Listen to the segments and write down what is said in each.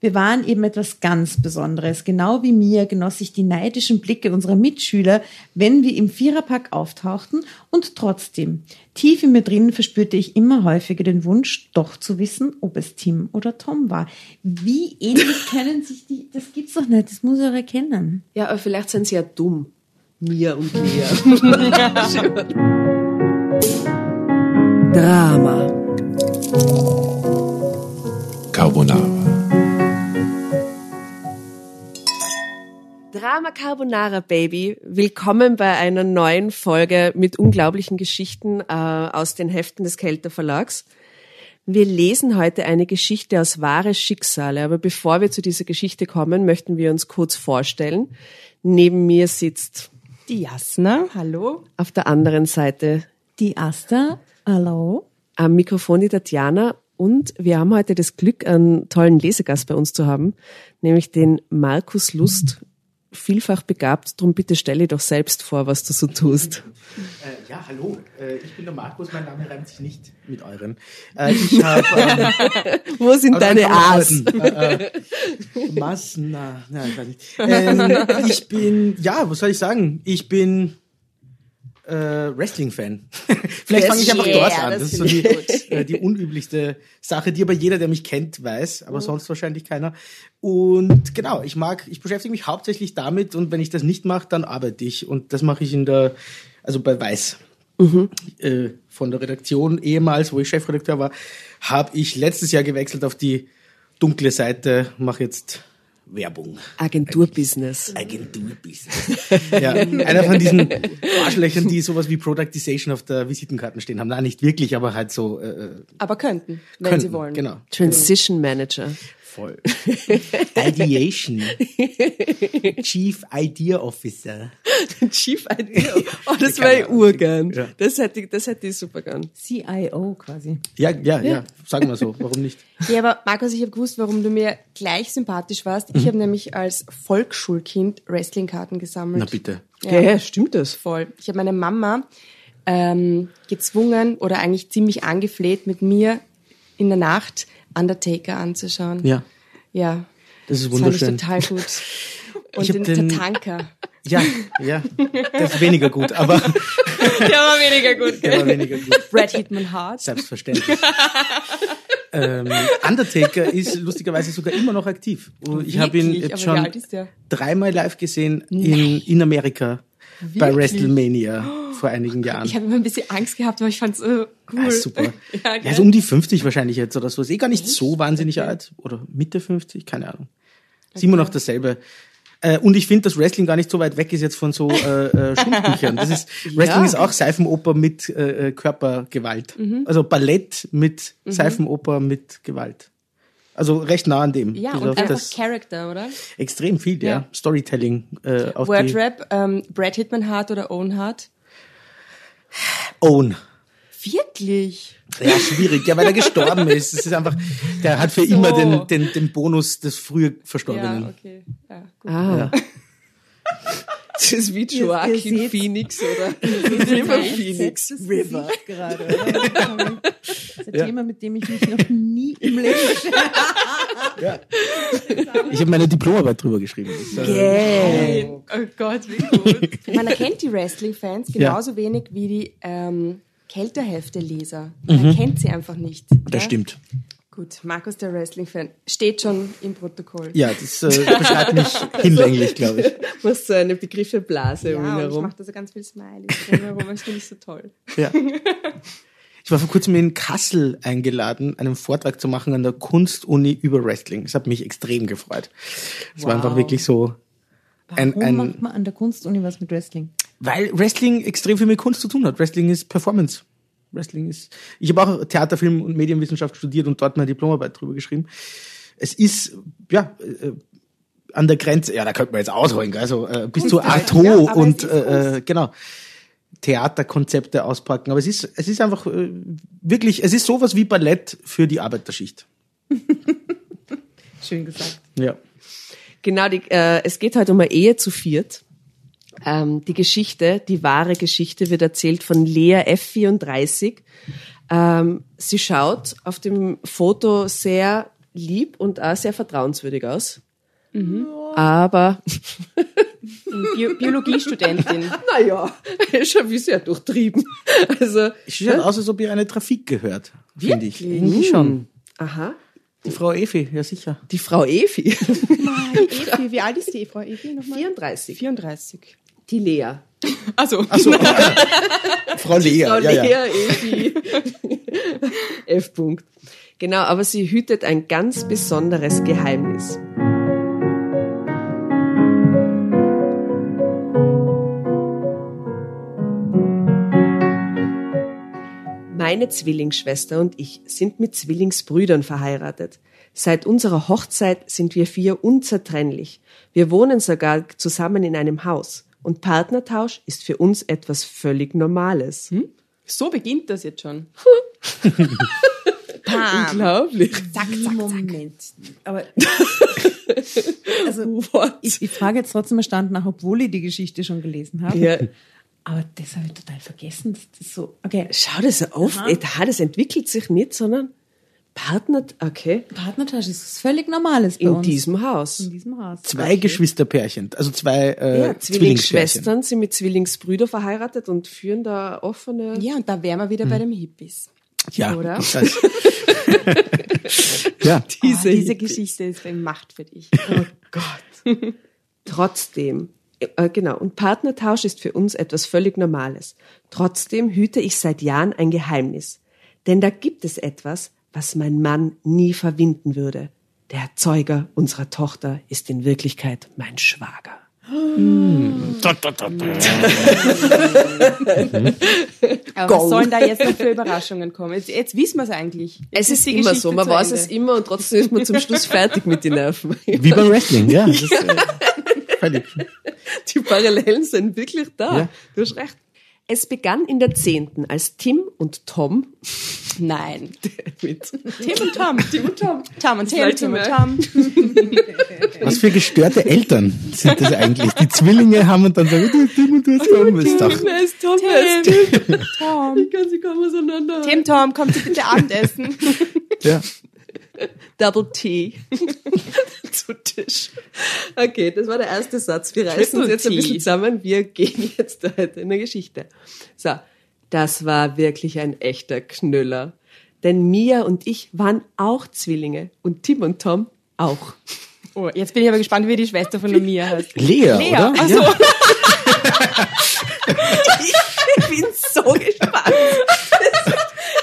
Wir waren eben etwas ganz Besonderes. Genau wie mir genoss ich die neidischen Blicke unserer Mitschüler, wenn wir im Viererpack auftauchten und trotzdem, tief in mir drin verspürte ich immer häufiger den Wunsch, doch zu wissen, ob es Tim oder Tom war. Wie ähnlich können sich die, das gibt's doch nicht, das muss er erkennen. Ja, aber vielleicht sind sie ja dumm. Mir und mir. Drama. Carbonara. Drama Carbonara Baby, willkommen bei einer neuen Folge mit unglaublichen Geschichten äh, aus den Heften des Kelter Verlags. Wir lesen heute eine Geschichte aus wahre Schicksale, aber bevor wir zu dieser Geschichte kommen, möchten wir uns kurz vorstellen. Neben mir sitzt Die Jasna, hallo. auf der anderen Seite Die Asta, hallo. am Mikrofon die Tatjana und wir haben heute das Glück, einen tollen Lesegast bei uns zu haben, nämlich den Markus Lust, vielfach begabt. Drum bitte stelle doch selbst vor, was du so tust. Äh, ja, hallo, äh, ich bin der Markus, mein Name reimt sich nicht mit euren. Äh, ich habe ähm, Wo sind deine man A's? Äh, äh, Massen, na, na, ich weiß nicht. Ähm, ich bin, ja, was soll ich sagen? Ich bin äh, Wrestling-Fan. Vielleicht fange ich einfach Yeah, dort an. das Das ist so die, äh, die unüblichste Sache, die aber jeder, der mich kennt, weiß, aber sonst wahrscheinlich keiner. Und genau, ich mag, ich beschäftige mich hauptsächlich damit und wenn ich das nicht mache, dann arbeite ich. Und das mache ich in der, also bei Weiß. Äh, von der Redaktion ehemals, wo ich Chefredakteur war, habe ich letztes Jahr gewechselt auf die dunkle Seite, mache jetzt Werbung. Agenturbusiness. Agenturbusiness. ja, einer von diesen Arschlöchern, die sowas wie Productization auf der Visitenkarten stehen haben. Nein, nicht wirklich, aber halt so äh, Aber könnten, wenn sie wollen. Genau. Transition Manager. Voll. Ideation. Chief Idea Officer. Chief Idea. Oh, das wäre ich urgern. Ja. Das hätte ich, das hätte ich super gern. CIO quasi. Ja, ja, ja. Sagen wir so. Warum nicht? Ja, aber Markus, ich habe gewusst, warum du mir gleich sympathisch warst. Ich habe nämlich als Volksschulkind Wrestlingkarten gesammelt. Na bitte. Ja, ja stimmt das. Voll. Ich habe meine Mama ähm, gezwungen oder eigentlich ziemlich angefleht, mit mir in der Nacht Undertaker anzuschauen. Ja. Ja. Das ist Das fand ich wunderschön. total gut. Und Ich den, den- Tatanka. Ja, ja. Das ist weniger gut, aber Der war weniger gut. der war weniger gut. Brad Hitman Hart. Selbstverständlich. ähm, Undertaker ist lustigerweise sogar immer noch aktiv. Ich habe ihn jetzt schon der? dreimal live gesehen in, in Amerika bei WrestleMania vor einigen Jahren. Ich habe immer ein bisschen Angst gehabt, aber ich fand's äh, cool. Ah, super. Ja, Ja, gell? so um die 50 wahrscheinlich jetzt oder so. Ist eh gar nicht so wahnsinnig alt. Oder Mitte 50, keine Ahnung. Ist immer noch dasselbe. Äh, und ich finde, dass Wrestling gar nicht so weit weg ist jetzt von so äh, äh, Schulbüchern. Das ist, Wrestling ist auch Seifenoper mit äh, äh, Körpergewalt. Mhm. Also Ballett mit Seifenoper mit Gewalt. Also recht nah an dem. Ja, und einfach Character, oder? extrem viel, ja. Ja. Storytelling äh, auf Wordrap, ähm, Brad Hitman Hart oder Owen Hart? Own. Wirklich? Ja, schwierig, ja, weil er gestorben ist. Es ist einfach, der hat für so. immer den, den, den Bonus des früher Verstorbenen. Ja, okay. Ja, gut. Ah. Das ist wie Joaquin Phoenix oder River Phoenix. River. Gerade, oder? Das ist ein Thema, mit dem ich mich noch nie im Leben Ich habe meine Diplomarbeit drüber geschrieben. Das, äh, Gay. Oh Gott, wie gut. Man erkennt die Wrestling-Fans genauso wenig wie die ähm, Kälterhefte-Leser. Man erkennt sie einfach nicht. Das ja? stimmt. Gut, Markus, der Wrestling-Fan, steht schon im Protokoll. Ja, das äh, beschreibt mich hinlänglich, glaube ich. Du hast so eine Begriffe-Blase um ihn Ja, und ich herum. mache da so ganz viel Smileys drumherum, das finde ich so toll. Ja. Ich war vor kurzem in Kassel eingeladen, einen Vortrag zu machen an der Kunstuni über Wrestling. Das hat mich extrem gefreut. Es war einfach wirklich so ein, Warum ein macht man an der Kunstuni was mit Wrestling? weil Wrestling extrem viel mit Kunst zu tun hat. Wrestling ist Performance. Wrestling ist. Ich habe auch Theater, Film und Medienwissenschaft studiert und dort meine Diplomarbeit drüber geschrieben. Es ist ja äh, an der Grenze. Ja, da könnte man jetzt ausholen, also äh, bis zu Kunst, Arto ja, und äh, äh, genau Theaterkonzepte auspacken. Aber es ist es ist einfach äh, wirklich. Es ist sowas wie Ballett für die Arbeiterschicht. Schön gesagt. Ja. Genau, die, äh, es geht heute um eine Ehe zu viert. Ähm, die Geschichte, die wahre Geschichte wird erzählt von Lea F34. Ähm, sie schaut auf dem Foto sehr lieb und auch sehr vertrauenswürdig aus. Aber, Bio Biologiestudentin. naja, schon wie sehr durchtrieben. Also, Es schaut aus, als ob ihr eine Trafik gehört, finde ich. Irgendwie schon. aha, Die Frau Efi, ja sicher. die Frau Efi, Evi, wie alt ist die Frau Evi nochmal? 34, 34. die Lea. Also, Achso, Frau Lea, Frau ja, ja. Lea Efi. F. -Punkt. Genau, aber sie hütet ein ganz besonderes Geheimnis. Meine Zwillingsschwester und ich sind mit Zwillingsbrüdern verheiratet. Seit unserer Hochzeit sind wir vier unzertrennlich. Wir wohnen sogar zusammen in einem Haus. Und Partnertausch ist für uns etwas völlig Normales. so beginnt das jetzt schon. Unglaublich. Zack, zack, Moment. Aber also, ich, ich frage jetzt trotzdem erstanden nach, obwohl ich die Geschichte schon gelesen habe. Ja. Aber das habe ich total vergessen. Das ist so, okay. Schau das auf. Aha. Das entwickelt sich nicht, sondern Partner, okay, Partnertausch ist völlig Normales bei in uns. diesem Haus. in diesem Haus. Zwei Geschwisterpärchen, also zwei äh, Ja, Zwillingsschwestern. Zwillingsschwestern sind mit Zwillingsbrüdern verheiratet und führen da offene. Ja, und da wären wir wieder bei den Hippies. Ja, Oder? Das, ja. Diese, oh, diese. Geschichte ist Macht für dich. Oh Gott. Trotzdem, äh, genau, und Partnertausch ist für uns etwas völlig Normales. Trotzdem hüte ich seit Jahren ein Geheimnis. Denn da gibt es etwas, was mein Mann nie verwinden würde. Der Erzeuger unserer Tochter ist in Wirklichkeit mein Schwager. Aber was sollen da jetzt noch für Überraschungen kommen? Jetzt, jetzt wissen wir es eigentlich. Jetzt Es ist die immer so, man weiß Ende. es immer und trotzdem ist man zum Schluss fertig mit den Nerven. Wie beim Wrestling, ja. Das ist, äh, völlig. Die Parallelen sind wirklich da. Ja. Du hast recht. Es begann in der Zehnten, als Tim und Tom Nein. mit Tim und Tom. Tim und Tom. Tom und Tim, Tim und. Tom. Was für gestörte Eltern sind das eigentlich? Die Zwillinge haben und dann sagen, du, Tim und du hast Tom. Wer ist Tom? Ist Tim? Tom. Ich kann sie kaum auseinander. Tim, Tom, kommt Sie bitte Abendessen. Ja. Double T zu Tisch. Okay, das war der erste Satz. Wir reißen uns jetzt ein bisschen zusammen. Wir gehen jetzt heute in der Geschichte. So, das war wirklich ein echter Knüller. Denn Mia und ich waren auch Zwillinge und Tim und Tom auch. Oh, jetzt bin ich aber gespannt, wie die Schwester von der Mia heißt. Lea, Lea, oder? ach so. Ja. Ich bin so gespannt.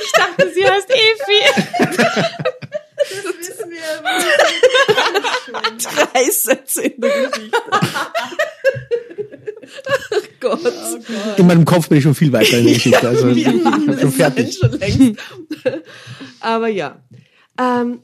Ich dachte, sie heißt Evi. Drei Sätze in der Geschichte. Ach Gott. In meinem Kopf bin ich schon viel weiter in der Geschichte. Also ich bin schon fertig. schon längst. Aber ja. Ähm,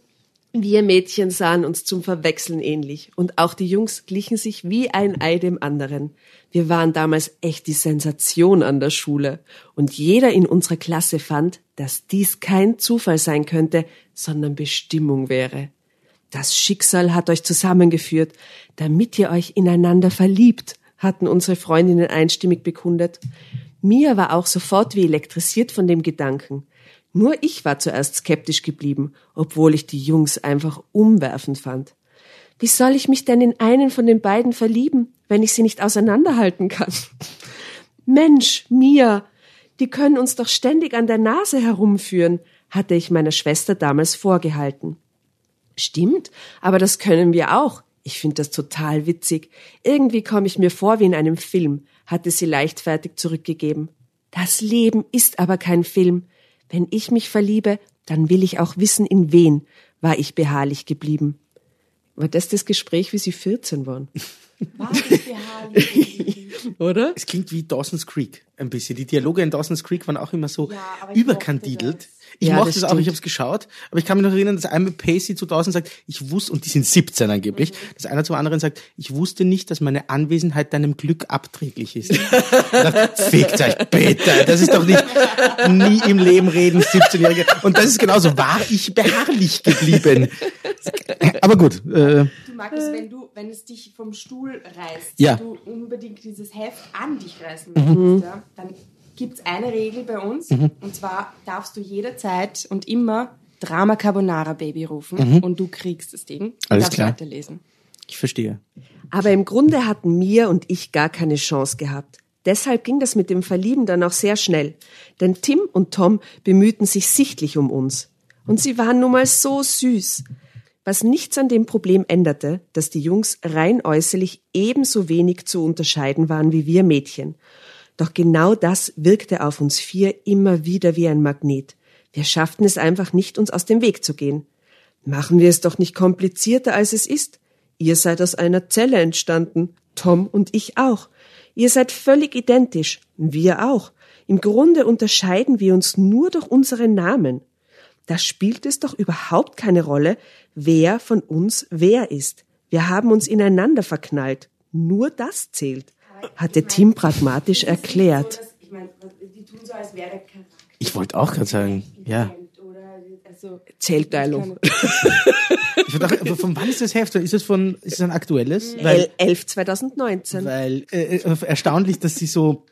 wir Mädchen sahen uns zum Verwechseln ähnlich und auch die Jungs glichen sich wie ein Ei dem anderen. Wir waren damals echt die Sensation an der Schule und jeder in unserer Klasse fand, dass dies kein Zufall sein könnte, sondern Bestimmung wäre. Das Schicksal hat euch zusammengeführt, damit ihr euch ineinander verliebt, hatten unsere Freundinnen einstimmig bekundet. Mia war auch sofort wie elektrisiert von dem Gedanken. Nur ich war zuerst skeptisch geblieben, obwohl ich die Jungs einfach umwerfend fand. Wie soll ich mich denn in einen von den beiden verlieben, wenn ich sie nicht auseinanderhalten kann? Mensch, Mia, die können uns doch ständig an der Nase herumführen, hatte ich meiner Schwester damals vorgehalten. Stimmt, aber das können wir auch. Ich finde das total witzig. Irgendwie komme ich mir vor wie in einem Film, hatte sie leichtfertig zurückgegeben. Das Leben ist aber kein Film. Wenn ich mich verliebe, dann will ich auch wissen, in wen, war ich beharrlich geblieben. War das das Gespräch, wie sie 14 waren? Oder? Es klingt wie Dawson's Creek ein bisschen. Die Dialoge in Dawson's Creek waren auch immer so ich überkandidelt. Ich Ja, mochte das das auch, ich habe es geschaut, aber ich kann mich noch erinnern, dass einmal Pacey zu Dawson sagt, ich wusste, und die sind 17 angeblich, Mhm. dass einer zum anderen sagt, ich wusste nicht, dass meine Anwesenheit deinem Glück abträglich ist. Dachte, Fickt euch bitte, das ist doch nicht nie im Leben reden, 17-Jährige. Und das ist genauso, war ich beharrlich geblieben. Aber gut, äh, Du magst es, wenn du, wenn es dich vom Stuhl reißt, Ja. du unbedingt dieses Heft an dich reißen möchtest, ja, dann gibt es eine Regel bei uns, und zwar darfst du jederzeit und immer Drama Carbonara Baby rufen und du kriegst das Ding. Mhm. Alles Darfst klar. weiterlesen. Ich verstehe. Aber im Grunde hatten Mia und ich gar keine Chance gehabt. Deshalb ging das mit dem Verlieben dann auch sehr schnell. Denn Tim und Tom bemühten sich sichtlich um uns. Und sie waren nun mal so süß. Was nichts an dem Problem änderte, dass die Jungs rein äußerlich ebenso wenig zu unterscheiden waren wie wir Mädchen. Doch genau das wirkte auf uns vier immer wieder wie ein Magnet. Wir schafften es einfach nicht, uns aus dem Weg zu gehen. Machen wir es doch nicht komplizierter, als es ist. Ihr seid aus einer Zelle entstanden, Tom und ich auch. Ihr seid völlig identisch, wir auch. Im Grunde unterscheiden wir uns nur durch unsere Namen. Da spielt es doch überhaupt keine Rolle, wer von uns wer ist. Wir haben uns ineinander verknallt. Nur das zählt, hatte Tim pragmatisch erklärt. Ich meine, die tun so, als wäre der Charakter Ich wollte auch gerade sagen, ja. oder Zählteilung. Ich dachte, aber von wann ist das Heft? Ist es von, ist es ein aktuelles? Weil, 11 2019. weil äh, äh, erstaunlich, dass sie so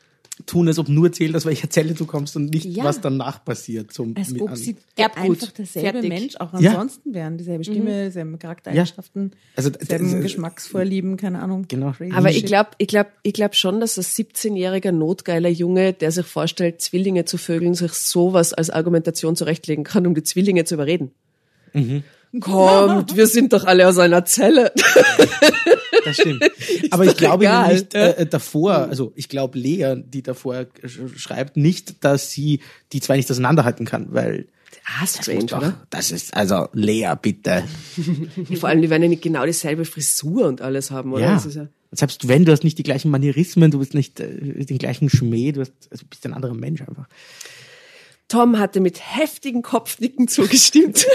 tun, als ob nur zählt, aus welcher Zelle du kommst und nicht, Ja. was danach passiert. Zum, Als mit ob an- sie einfach derselbe Fertig. Mensch auch Ja. ansonsten wären. Dieselbe Stimme, dieselben Charaktereigenschaften, Also, dieselben das- Geschmacksvorlieben, keine Ahnung. Genau. Aber ich glaube, ich glaube, ich glaube schon, dass ein 17-jähriger notgeiler Junge, der sich vorstellt, Zwillinge zu vögeln, sich sowas als Argumentation zurechtlegen kann, um die Zwillinge zu überreden. Mhm. Kommt, wir sind doch alle aus einer Zelle. Das stimmt. Aber ich glaube egal, nicht äh, davor, also ich glaube Lea, die davor sch- schreibt, nicht, dass sie die zwei nicht auseinanderhalten kann, weil Ah, das, strange, doch, oder? das ist, also Lea, bitte. Vor allem, die werden ja nicht genau dieselbe Frisur und alles haben, oder? Ja. Das ist ja Selbst wenn, du hast nicht die gleichen Manierismen, du bist nicht äh, den gleichen Schmäh, du hast, also bist ein anderer Mensch einfach. Tom hatte mit heftigen Kopfnicken zugestimmt,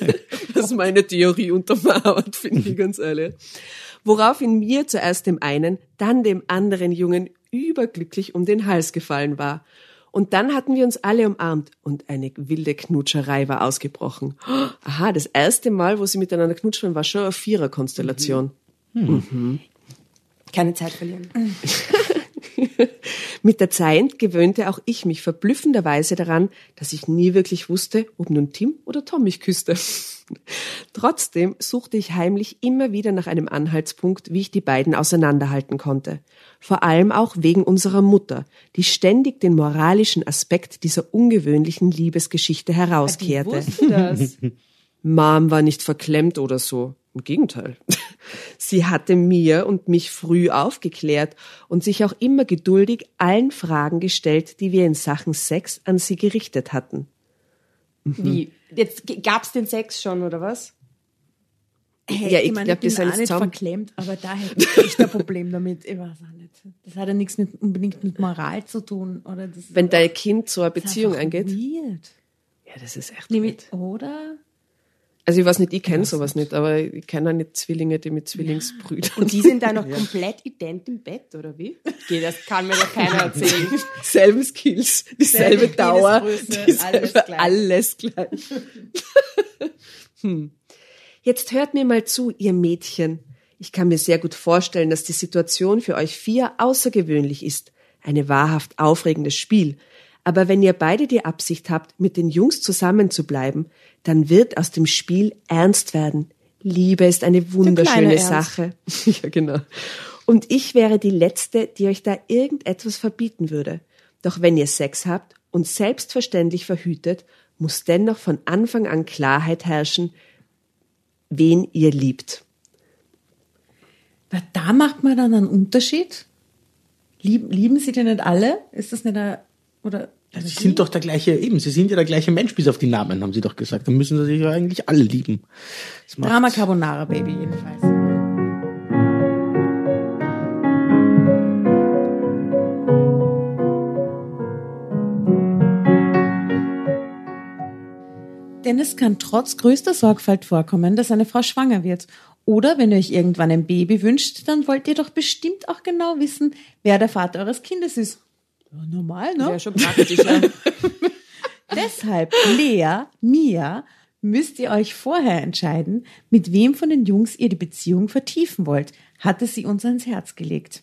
was meine Theorie untermauert, finde ich ganz ehrlich. Woraufhin mir zuerst dem einen, dann dem anderen Jungen überglücklich um den Hals gefallen war. Und dann hatten wir uns alle umarmt und eine wilde Knutscherei war ausgebrochen. Aha, das erste Mal, wo sie miteinander knutschen, war schon eine Viererkonstellation. keine Zeit verlieren. Mit der Zeit gewöhnte auch ich mich verblüffenderweise daran, dass ich nie wirklich wusste, ob nun Tim oder Tom mich küsste. Trotzdem suchte ich heimlich immer wieder nach einem Anhaltspunkt, wie ich die beiden auseinanderhalten konnte. Vor allem auch wegen unserer Mutter, die ständig den moralischen Aspekt dieser ungewöhnlichen Liebesgeschichte herauskehrte. wusste das. Mom war nicht verklemmt oder so. Im Gegenteil. Sie hatte mir und mich früh aufgeklärt und sich auch immer geduldig allen Fragen gestellt, die wir in Sachen Sex an sie gerichtet hatten. Wie? Jetzt gab's den Sex schon, oder was? Hey, Ja, ich meine, glaub, die bin auch nicht zusammen. verklemmt, aber da hätte ich echt ein Problem damit. Ich weiß auch nicht. Das hat ja nichts mit, unbedingt mit Moral zu tun. Oder das ist Wenn dein Kind so eine Beziehung eingeht. Weird. Ja, das ist echt Nämlich, weird. oder? Also ich weiß nicht, ich kenne sowas nicht, aber ich kenne auch nicht Zwillinge, die mit Zwillingsbrüdern. Und die sind da noch komplett ident im Bett, oder wie? Okay, das kann mir doch keiner erzählen. Selben Skills, dieselbe Selbe Dauer, Penisgröße, dieselbe, alles gleich. alles gleich. hm. Jetzt hört mir mal zu, ihr Mädchen. Ich kann mir sehr gut vorstellen, dass die Situation für euch vier außergewöhnlich ist. Eine wahrhaft aufregendes Spiel. Aber wenn ihr beide die Absicht habt, mit den Jungs zusammen zu bleiben, dann wird aus dem Spiel ernst werden. Liebe ist eine wunderschöne. Sache. ja, genau. Und ich wäre die Letzte, die euch da irgendetwas verbieten würde. Doch wenn ihr Sex habt und selbstverständlich verhütet, muss dennoch von Anfang an Klarheit herrschen, wen ihr liebt. Na, da macht man dann einen Unterschied. Lieb, lieben sie denn nicht alle? Ist das nicht ein, oder? Sie sind doch der gleiche, eben, sie sind ja der gleiche Mensch, bis auf die Namen, haben sie doch gesagt. Dann müssen sie sich ja eigentlich alle lieben. Drama Carbonara Baby jedenfalls. Denn es kann trotz größter Sorgfalt vorkommen, dass eine Frau schwanger wird. Oder wenn ihr euch irgendwann ein Baby wünscht, dann wollt ihr doch bestimmt auch genau wissen, wer der Vater eures Kindes ist. Normal, ne? Ja, schon praktisch, ja. Deshalb, Lea, Mia, müsst ihr euch vorher entscheiden, mit wem von den Jungs ihr die Beziehung vertiefen wollt, hatte sie uns ans Herz gelegt.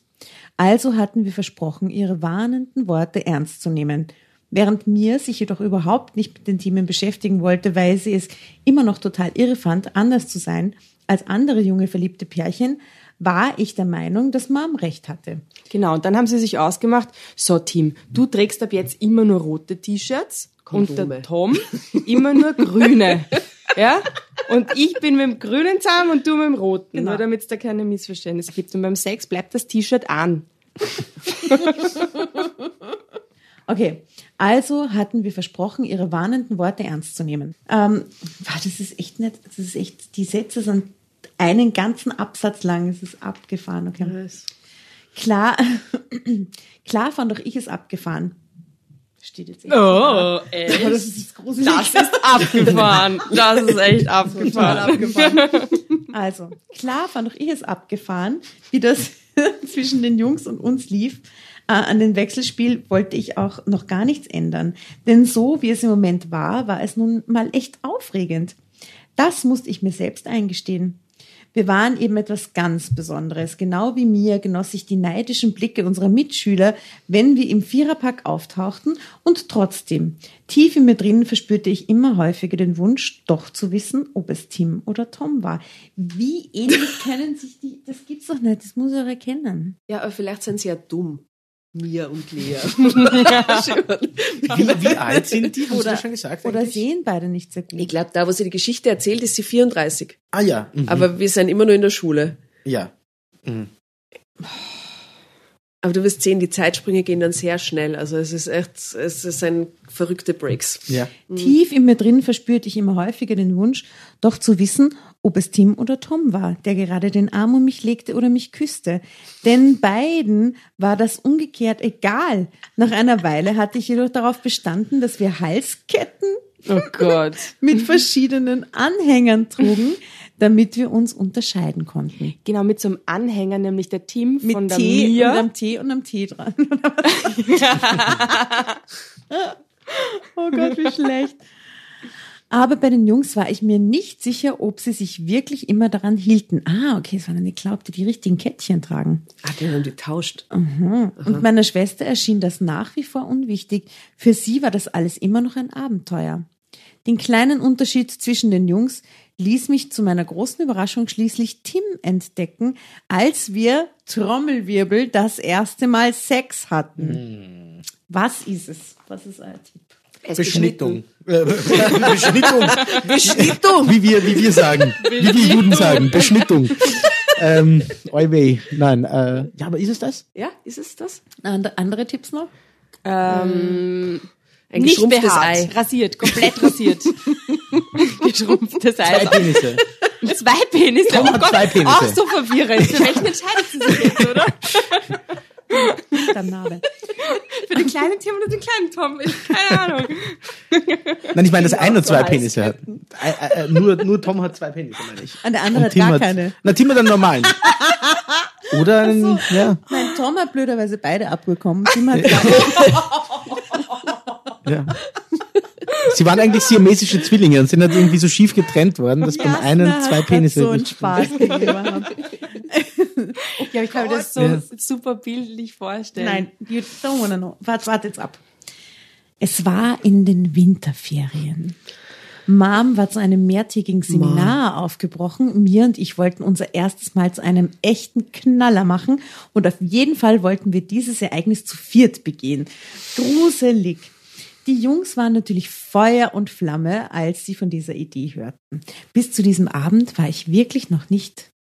Also hatten wir versprochen, ihre warnenden Worte ernst zu nehmen. Während mir sich jedoch überhaupt nicht mit den Themen beschäftigen wollte, weil sie es immer noch total irre fand, anders zu sein als andere junge verliebte Pärchen, war ich der Meinung, dass Mom recht hatte. Genau, und dann haben sie sich ausgemacht, so Tim, du trägst ab jetzt immer nur rote T-Shirts und der Tom immer nur grüne. ja? Und ich bin mit dem grünen zusammen und du mit dem roten, Genau. nur damit es da keine Missverständnisse gibt. Und beim Sex bleibt das T-Shirt an. Okay, also hatten wir versprochen, ihre warnenden Worte ernst zu nehmen. Ähm, das ist echt nicht, das ist echt, die Sätze sind einen ganzen Absatz lang, es ist abgefahren, okay. Klar, klar fand doch ich es abgefahren. Steht jetzt echt. Oh, echt? das ist gruselig. Das ist abgefahren. Das ist echt abgefahren. Also, klar fand doch ich es abgefahren, wie das zwischen den Jungs und uns lief. Äh, an dem Wechselspiel wollte ich auch noch gar nichts ändern. Denn so wie es im Moment war, war es nun mal echt aufregend. Das musste ich mir selbst eingestehen. Wir waren eben etwas ganz Besonderes. Genau wie mir genoss ich die neidischen Blicke unserer Mitschüler, wenn wir im Viererpack auftauchten und trotzdem, tief in mir drin verspürte ich immer häufiger den Wunsch, doch zu wissen, ob es Tim oder Tom war. Wie ähnlich kennen sich die, das gibt's doch nicht, das muss ich auch erkennen. Ja, aber vielleicht sind sie ja dumm. Mia und Lea. Wie, wie alt sind die? Haben Sie Oder, das schon gesagt? oder eigentlich? sehen beide nicht sehr gut. ich glaube, da, wo sie die Geschichte erzählt, ist sie 34. Ah ja. Mhm. Aber wir sind immer nur in der Schule. ja. Aber du wirst sehen, die Zeitsprünge gehen dann sehr schnell. Also es ist echt, es ist ein verrückte Breaks. Ja. Tief in mir drin verspürte ich immer häufiger den Wunsch, doch zu wissen, ob es Tim oder Tom war, der gerade den Arm um mich legte oder mich küsste. Denn beiden war das umgekehrt egal. Nach einer Weile hatte ich jedoch darauf bestanden, dass wir Halsketten Oh Gott. mit verschiedenen Anhängern trugen, damit wir uns unterscheiden konnten. Genau, mit so einem Anhänger, nämlich der Tim Mit von der T und Mia. am T und am T dran. oh Gott, wie schlecht. Aber bei den Jungs war ich mir nicht sicher, ob sie sich wirklich immer daran hielten. Ah, okay, es waren eine glaubte, die richtigen Kettchen tragen. Ah, die haben die tauscht. Und meiner Schwester erschien das nach wie vor unwichtig. Für sie war das alles immer noch ein Abenteuer. Den kleinen Unterschied zwischen den Jungs ließ mich zu meiner großen Überraschung schließlich Tim entdecken, als wir Trommelwirbel das erste Mal Sex hatten. Was ist es? Was ist euer Tipp? Beschnittung. Beschnittung. Beschnittung. Wie wir, wie wir sagen. Wie wir Juden sagen. Beschnittung. ähm, oi weh. Nein, äh, ja, aber ist es das? Ja, ist es das? And- Andere Tipps noch? Ein Nicht geschrumpftes behaart, Ei. rasiert, komplett rasiert. Geschrumpftes Ei. Zwei Penisse. Zwei Penisse. Tom oh hat Gott, zwei Penisse. auch so verwirrend. Für welchen entscheidet sie sich jetzt, oder? Der Name. Für den kleinen Tim oder den kleinen Tom? Ich, keine Ahnung. Nein, ich meine, dass einer zwei so Penisse hat. Äh, äh, nur, nur Tom hat zwei Penisse, meine ich. Und der andere Und hat Tim gar hat, keine. Na, Tim hat einen normalen. Oder einen, ja, Nein, Tom hat blöderweise beide abbekommen. Tim hat ja. Sie waren eigentlich siamesische Zwillinge und sind halt irgendwie so schief getrennt worden, dass beim einen zwei Penisse. so einen Spaß gegeben. Ja, ich kann mir das so Ja. super bildlich vorstellen. Nein, you don't wanna know. Warte, warte jetzt ab. Es war in den Winterferien. Mom war zu einem mehrtägigen Seminar aufgebrochen. Mir und ich wollten unser erstes Mal zu einem echten Knaller machen und auf jeden Fall wollten wir dieses Ereignis zu viert begehen. Gruselig. Die Jungs waren natürlich Feuer und Flamme, als sie von dieser Idee hörten. Bis zu diesem Abend war ich wirklich noch nicht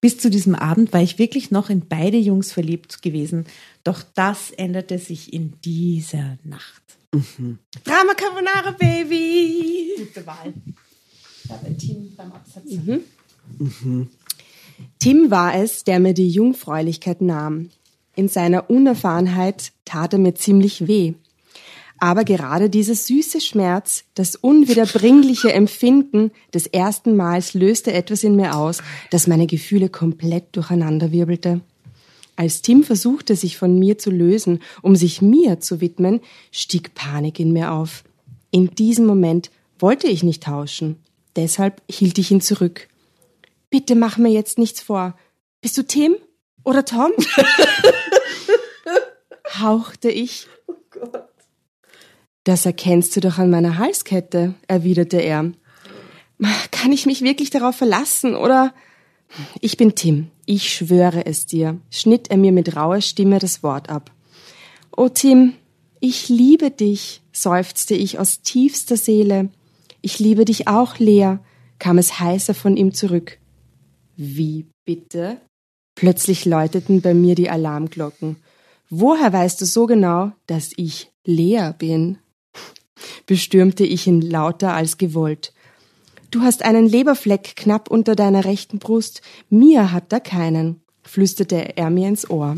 bis zu diesem Abend war ich wirklich noch in beide Jungs verliebt gewesen. Doch das änderte sich in dieser Nacht. Drama Carbonara Baby. Gute Wahl. Da bei Team beim Absatz. Tim war es, der mir die Jungfräulichkeit nahm. In seiner Unerfahrenheit tat er mir ziemlich weh. Aber gerade dieser süße Schmerz, das unwiederbringliche Empfinden des ersten Mals löste etwas in mir aus, das meine Gefühle komplett durcheinanderwirbelte. Als Tim versuchte, sich von mir zu lösen, um sich mir zu widmen, stieg Panik in mir auf. In diesem Moment wollte ich nicht tauschen. Deshalb hielt ich ihn zurück. Bitte mach mir jetzt nichts vor. Bist du Tim oder Tom? hauchte ich. Das erkennst du doch an meiner Halskette, erwiderte er. Kann ich mich wirklich darauf verlassen, oder? Ich bin Tim, ich schwöre es dir, schnitt er mir mit rauer Stimme das Wort ab. Oh Tim, ich liebe dich, seufzte ich aus tiefster Seele. Ich liebe dich auch, Lea, kam es heißer von ihm zurück. Wie bitte? Plötzlich läuteten bei mir die Alarmglocken. Woher weißt du so genau, dass ich Lea bin? Bestürmte ich ihn lauter als gewollt. Du hast einen Leberfleck knapp unter deiner rechten Brust, mir hat er keinen, flüsterte er mir ins Ohr.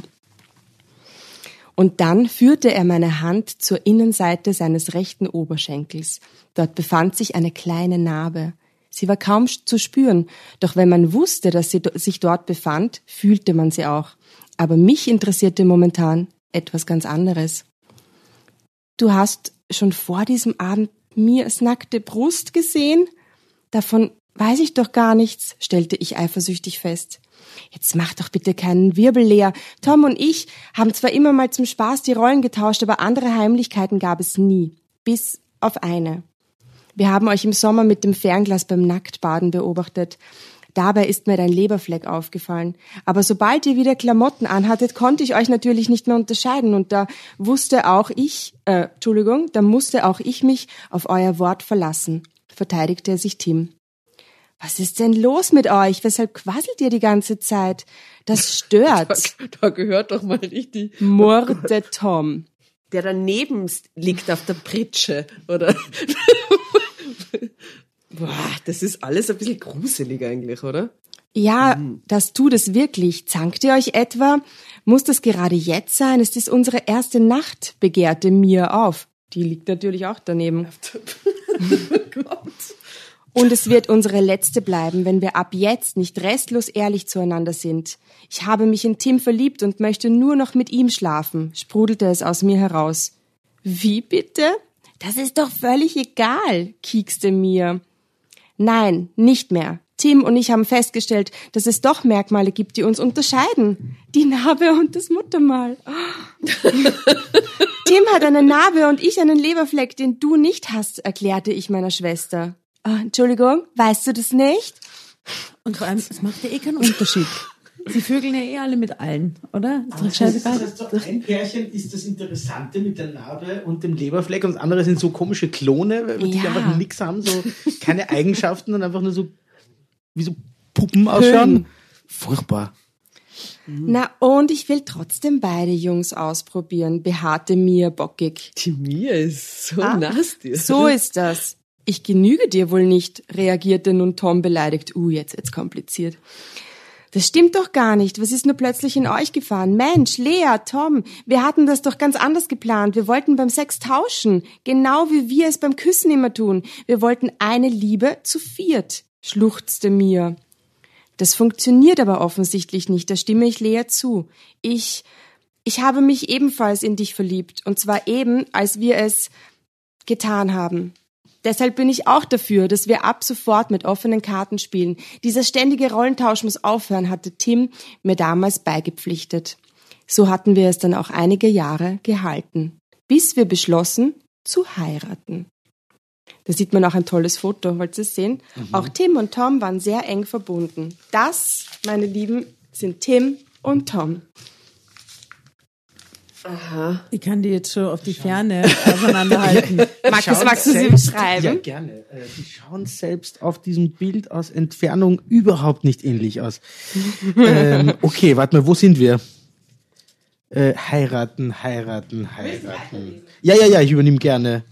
Und dann führte er meine Hand zur Innenseite seines rechten Oberschenkels. Dort befand sich eine kleine Narbe. Sie war kaum zu spüren, doch wenn man wusste, dass sie sich dort befand, fühlte man sie auch. Aber mich interessierte momentan etwas ganz anderes. Du hast schon vor diesem Abend Mirs nackte Brust gesehen? Davon weiß ich doch gar nichts, stellte ich eifersüchtig fest. Jetzt mach doch bitte keinen Wirbel leer. Tom und ich haben zwar immer mal zum Spaß die Rollen getauscht, aber andere Heimlichkeiten gab es nie. Bis auf eine. Wir haben euch im Sommer mit dem Fernglas beim Nacktbaden beobachtet. Dabei ist mir dein Leberfleck aufgefallen. Aber sobald ihr wieder Klamotten anhattet, konnte ich euch natürlich nicht mehr unterscheiden. Und da wusste auch ich, äh, Entschuldigung, da musste auch ich mich auf euer Wort verlassen, verteidigte er sich Tim. Was ist denn los mit euch? Weshalb quasselt ihr die ganze Zeit? Das stört. Da, da gehört doch mal richtig. Murrte Tom. Der daneben liegt auf der Pritsche, oder? Boah, das ist alles ein bisschen gruselig eigentlich, oder? Ja, mhm. das tut es wirklich. Zankt ihr euch etwa? Muss das gerade jetzt sein? Es ist unsere erste Nacht, begehrte mir auf. Die liegt natürlich auch daneben. oh. Und es wird unsere letzte bleiben, wenn wir ab jetzt nicht restlos ehrlich zueinander sind. Ich habe mich in Tim verliebt und möchte nur noch mit ihm schlafen, sprudelte es aus mir heraus. Wie bitte? Das ist doch völlig egal, kiekste mir. Nein, nicht mehr. Tim und ich haben festgestellt, dass es doch Merkmale gibt, die uns unterscheiden. Die Narbe und das Muttermal. Tim hat eine Narbe und ich einen Leberfleck, den du nicht hast, erklärte ich meiner Schwester. Oh, Entschuldigung, weißt du das nicht? Und vor allem, es macht ja eh keinen Unterschied. Sie vögeln ja eh alle mit allen, oder? Das ist scheißegal. Das heißt, ein Pärchen ist das Interessante mit der Narbe und dem Leberfleck und das andere sind so komische Klone, die ja. einfach nichts haben, so keine Eigenschaften und einfach nur so wie so Puppen ausschauen. Furchtbar. Na, und ich will trotzdem beide Jungs ausprobieren, beharrte Mia bockig. Die Mia ist so ah, nasty. So ist das. Ich genüge dir wohl nicht, reagierte nun Tom beleidigt. Uh, jetzt wird's kompliziert. Das stimmt doch gar nicht. Was ist nur plötzlich in euch gefahren? Mensch, Lea, Tom, wir hatten das doch ganz anders geplant. Wir wollten beim Sex tauschen. Genau wie wir es beim Küssen immer tun. Wir wollten eine Liebe zu viert, schluchzte mir. Das funktioniert aber offensichtlich nicht, da stimme ich Lea zu. Ich, ich habe mich ebenfalls in dich verliebt. Und zwar eben, als wir es getan haben. Deshalb bin ich auch dafür, dass wir ab sofort mit offenen Karten spielen. Dieser ständige Rollentausch muss aufhören, hatte Tim mir damals beigepflichtet. So hatten wir es dann auch einige Jahre gehalten, bis wir beschlossen zu heiraten. Da sieht man auch ein tolles Foto, wollt ihr es sehen? Mhm. Auch Tim und Tom waren sehr eng verbunden. Das, meine Lieben, sind Tim und Tom. Aha. Ich kann die jetzt schon auf die Ferne auseinanderhalten. Markus, magst du sie beschreiben? Ja, gerne. Äh, die schauen selbst auf diesem Bild aus Entfernung überhaupt nicht ähnlich aus. ähm, okay, warte mal, wo sind wir? Äh, heiraten, heiraten, heiraten. Ja, ja, ja, ich übernehme gerne.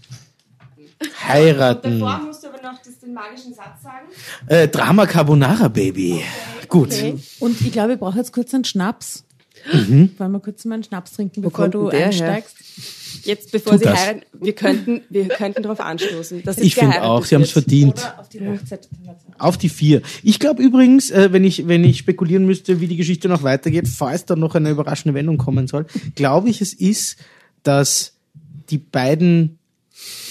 Heiraten. Und davor musst du aber noch das, den magischen Satz sagen. Äh, Drama Carbonara, Baby. Okay. Gut. Okay. Und ich glaube, ich brauche jetzt kurz einen Schnaps. Mhm. Wollen wir kurz mal einen Schnaps trinken, bevor du einsteigst? Her? Jetzt, bevor Tut Sie das. heiraten, wir könnten, wir könnten darauf anstoßen. Dass ich finde auch, Sie haben es verdient. auf die Hochzeit. Auf die vier. Ich glaube übrigens, äh, wenn ich, wenn ich spekulieren müsste, wie die Geschichte noch weitergeht, falls da noch eine überraschende Wendung kommen soll, glaube ich, es ist, dass die beiden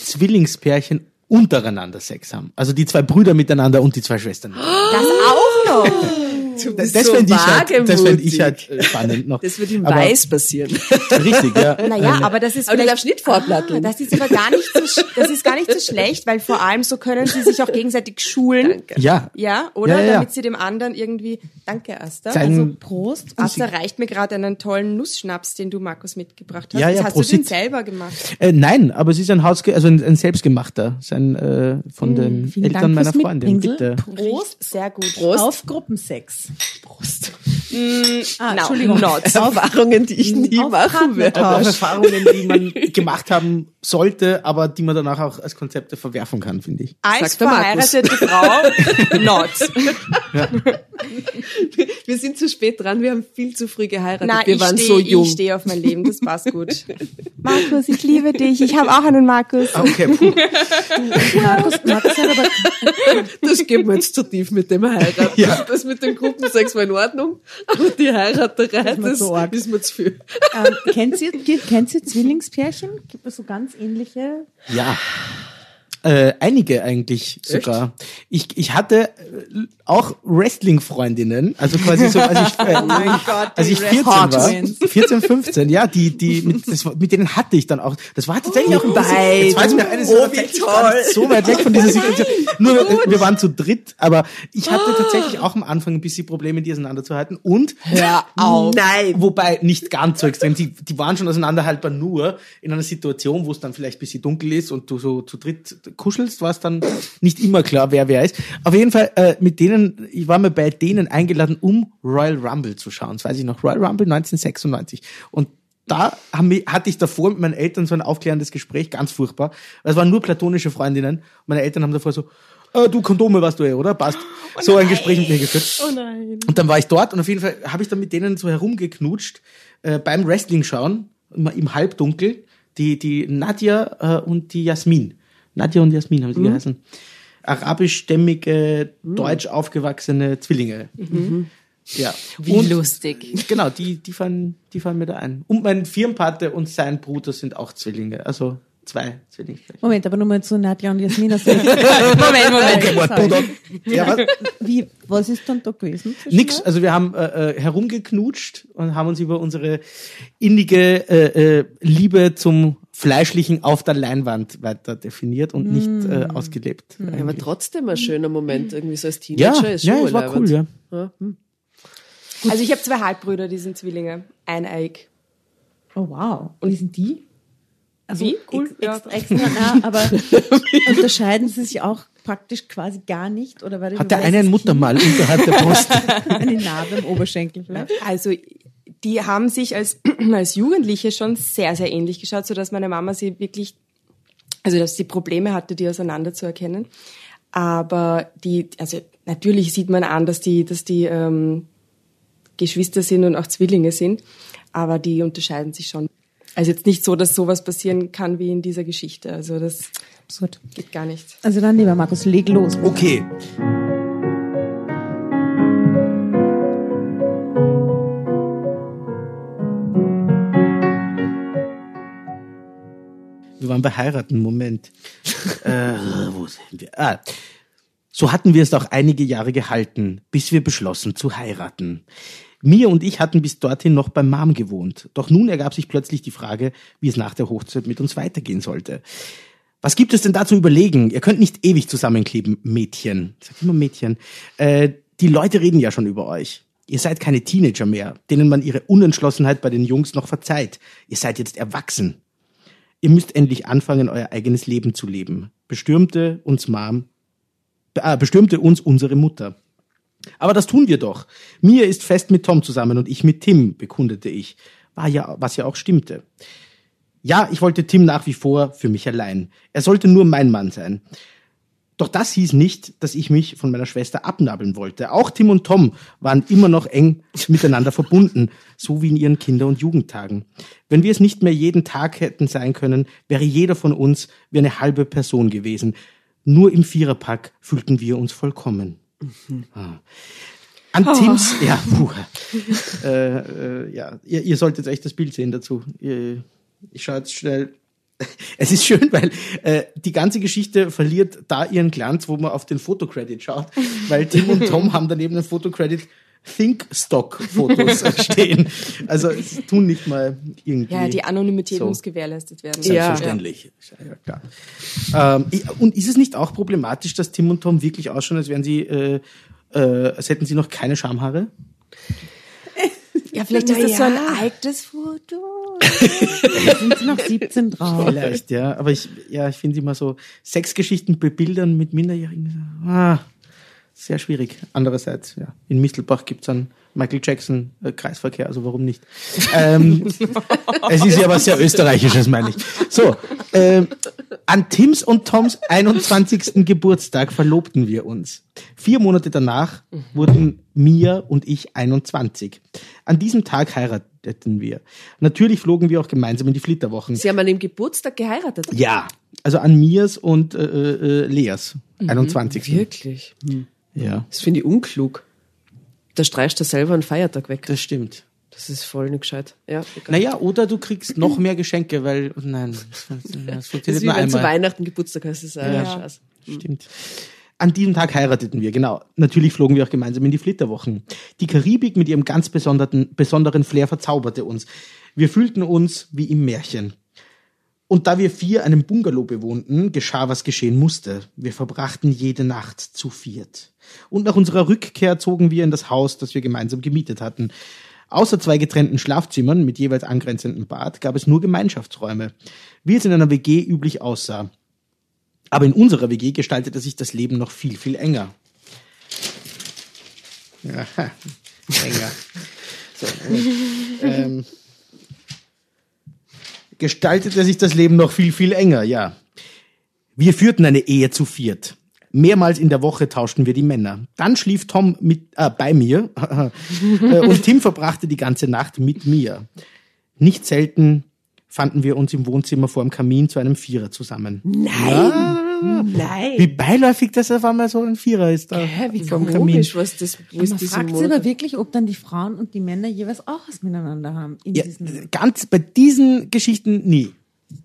Zwillingspärchen untereinander Sex haben. Also die zwei Brüder miteinander und die zwei Schwestern. Das auch noch. Du Das, bist so fände ich, halt, das fänd ich halt spannend noch. Das wird in Aber- Weiß passieren. Richtig, ja. Naja, aber das ist Aber du darfst nicht. Ah, das ist aber gar nicht so, das ist gar nicht so schlecht, weil vor allem so können sie sich auch gegenseitig schulen. Ja. Ja, oder? Ja, ja, ja. Damit sie dem anderen irgendwie, danke Asta. Sein- Also, Prost. Asta reicht mir gerade einen tollen Nussschnaps, den du, Markus, mitgebracht hast. Ja, ja, das hast du Prosit. den selber gemacht. Äh, nein, aber es ist ein Hausge also ein, ein selbstgemachter, sein äh, von den vielen Eltern Dank meiner Freundin. Bitte. Prost. Sehr gut. Prost. Auf Gruppensex. Brust. Prost. Ah, No, Entschuldigung. not. Erfahrungen, die ich nie Auf machen werde. Erfahrungen, die man gemacht haben sollte, aber die man danach auch als Konzepte verwerfen kann, finde ich. Als verheiratete Frau, not. Wir sind zu spät dran, wir haben viel zu früh geheiratet. Nein, wir ich waren stehe so jung. ich steh auf mein Leben, das passt gut. Markus, ich liebe dich. Ich habe auch einen Markus. Ah, Okay, puh. Markus, Markus hat aber Das geht mir jetzt zu tief mit dem Heiraten. Ja. Das mit dem Gruppensex war in Ordnung, aber die Heiraterei, mir das zu arg. ist mir zu viel. ähm, kennt ihr, kennt ihr Zwillingspärchen? Gibt es so ganz ähnliche? Ja. Äh, einige eigentlich sogar. Ich, ich hatte äh, auch Wrestling-Freundinnen, also quasi so, als ich, äh, Gott, als ich 14 Hot war, Twins. 14, 15, ja, die, die, mit, das, mit denen hatte ich dann auch, das war tatsächlich auch ein bisschen, jetzt mir Oh, wie toll. so weit weg von dieser Situation. Nur, äh, wir waren zu dritt, aber ich hatte tatsächlich auch am Anfang ein bisschen Probleme, die auseinanderzuhalten und, Hör auf. Nein. Wobei nicht ganz so extrem. Die, die waren schon auseinanderhaltbar nur in einer Situation, wo es dann vielleicht ein bisschen dunkel ist und du so zu dritt kuschelst, war es dann nicht immer klar, wer wer ist. Auf jeden Fall äh, mit denen, ich war mal bei denen eingeladen, um Royal Rumble zu schauen. Das weiß ich noch, Royal Rumble 1996. Und da haben hatte ich davor mit meinen Eltern so ein aufklärendes Gespräch, ganz furchtbar. Es waren nur platonische Freundinnen. Meine Eltern haben davor so, äh, du Kondome warst du eh, oder? Passt. so ein Gespräch mit mir geführt. Oh nein. Und dann war ich dort und auf jeden Fall habe ich dann mit denen so herumgeknutscht äh, beim Wrestling schauen, immer im Halbdunkel, die, die Nadja äh, und die Jasmin. Nadja und Jasmin haben sie geheißen. Arabischstämmige, deutsch aufgewachsene Zwillinge. Ja. Wie und, lustig. Genau, die, die fallen, die fallen mir da ein. Und mein Firmenpate und sein Bruder sind auch Zwillinge. Also zwei Zwillinge. Moment, aber nur mal zu Nadja und Jasmin. Also, Moment, Moment. Bruder. Ja, was? Wie, was ist dann da gewesen? Nix, also wir haben äh, äh, herumgeknutscht und haben uns über unsere innige äh, äh, Liebe zum Fleischlichen auf der Leinwand weiter definiert und nicht äh, Mm. ausgelebt. Ja, aber trotzdem ein schöner Moment, irgendwie so als Ja, Teenager ist ja, schon es war cool, ja. Ja. hm. Also ich habe zwei Halbbrüder, die sind Zwillinge. Eineig. Oh wow. Und wie sind die? Also Wie? Cool, Ex, ja. extra, extra nah, aber unterscheiden sie sich auch praktisch quasi gar nicht? Oder war Hat der ein eine ein Muttermal unterhalb der Brust? Eine Narbe im Oberschenkel vielleicht? Also die haben sich als, als Jugendliche schon sehr, sehr ähnlich geschaut, sodass meine Mama sie wirklich, also dass sie Probleme hatte, die auseinanderzuerkennen. Aber die, also natürlich sieht man an, dass die, dass die ähm, Geschwister sind und auch Zwillinge sind, aber die unterscheiden sich schon. Also jetzt nicht so, dass sowas passieren kann wie in dieser Geschichte. Also das Absurd. geht gar nicht. Also dann, lieber Markus, leg los. Okay. Wir waren bei heiraten, Moment. äh, wo sind wir? Ah. So hatten wir es auch einige Jahre gehalten, bis wir beschlossen zu heiraten. Mia und ich hatten bis dorthin noch beim Mom gewohnt. Doch nun ergab sich plötzlich die Frage, wie es nach der Hochzeit mit uns weitergehen sollte. Was gibt es denn da zu überlegen? Ihr könnt nicht ewig zusammenkleben, Mädchen. Ich sag immer Mädchen. Äh, die Leute reden ja schon über euch. Ihr seid keine Teenager mehr, denen man ihre Unentschlossenheit bei den Jungs noch verzeiht. Ihr seid jetzt erwachsen. Ihr müsst endlich anfangen, euer eigenes Leben zu leben. Bestürmte uns Mom, äh, bestürmte uns unsere Mutter. Aber das tun wir doch. Mia ist fest mit Tom zusammen und ich mit Tim, bekundete ich. War ja, was ja auch stimmte. Ja, ich wollte Tim nach wie vor für mich allein. Er sollte nur mein Mann sein. Doch das hieß nicht, dass ich mich von meiner Schwester abnabeln wollte. Auch Tim und Tom waren immer noch eng miteinander verbunden, so wie in ihren Kinder- und Jugendtagen. Wenn wir es nicht mehr jeden Tag hätten sein können, wäre jeder von uns wie eine halbe Person gewesen. Nur im Viererpack fühlten wir uns vollkommen. Ah. An Tims, ja, puh, äh, äh, ja, ihr, ihr solltet echt das Bild sehen dazu. Ich schaue jetzt schnell. Es ist schön, weil äh, die ganze Geschichte verliert da ihren Glanz, wo man auf den Fotocredit schaut, weil Tim und Tom haben daneben den Fotocredit Think-Stock-Fotos stehen. Also es tun nicht mal irgendwie. Ja, die Anonymität So. muss gewährletzt werden. Selbstverständlich. Ja. klar. Ähm, und ist es nicht auch problematisch, dass Tim und Tom wirklich ausschauen, als wären sie, äh, äh, als hätten sie noch keine Schamhaare? Ja, vielleicht ist das so ein Ja. altes Foto. Sind sie noch 17 drauf? Vielleicht, ja. Aber ich, ja, ich finde immer so Sexgeschichten bebildern mit Minderjährigen. Ah, sehr schwierig. Andererseits, ja. In Mistelbach gibt's einen Michael Jackson äh, Kreisverkehr, also warum nicht? ähm, es ist ja was sehr Österreichisches, meine ich. So, ähm, an Tims und Toms 21. Geburtstag verlobten wir uns. Vier Monate danach wurden Mia und ich 21. An diesem Tag heirateten wir. Natürlich flogen wir auch gemeinsam in die Flitterwochen. Sie haben an dem Geburtstag geheiratet. Ja, also an Mias und äh, äh, Leas, 21. Wirklich? Ja, Das finde ich unklug. Da streichst du selber einen Feiertag weg. das stimmt. Das ist voll nicht gescheit. Ja, egal. Naja, oder du kriegst noch mehr Geschenke, weil, nein, das, das das ist funktioniert wie nur wenn zu einmal. Weihnachten Geburtstag hast. Das ist ja. Scheiß. Stimmt. An diesem Tag heirateten wir, genau. Natürlich flogen wir auch gemeinsam in die Flitterwochen. Die Karibik mit ihrem ganz besonderen, besonderen Flair verzauberte uns. Wir fühlten uns wie im Märchen. Und da wir vier einen Bungalow bewohnten, geschah, was geschehen musste. Wir verbrachten jede Nacht zu viert. Und nach unserer Rückkehr zogen wir in das Haus, das wir gemeinsam gemietet hatten. Außer zwei getrennten Schlafzimmern mit jeweils angrenzendem Bad gab es nur Gemeinschaftsräume, wie es in einer WG üblich aussah. Aber in unserer WG gestaltete sich das Leben noch viel, viel enger. Aha, enger. So, ähm, gestaltete sich das Leben noch viel, viel enger, ja. Wir führten eine Ehe zu viert. Mehrmals in der Woche tauschten wir die Männer. Dann schlief Tom mit, äh, bei mir äh, und Tim verbrachte die ganze Nacht mit mir. Nicht selten fanden wir uns im Wohnzimmer vor dem Kamin zu einem Vierer zusammen. Nein. Wie beiläufig das auf einmal so ein Vierer ist da Hä, wie vom komisch, was das, wo Man ist diese fragt sich Monat- aber wirklich, ob dann die Frauen und die Männer jeweils auch was miteinander haben. In Ja, diesen ganz bei diesen Geschichten nie.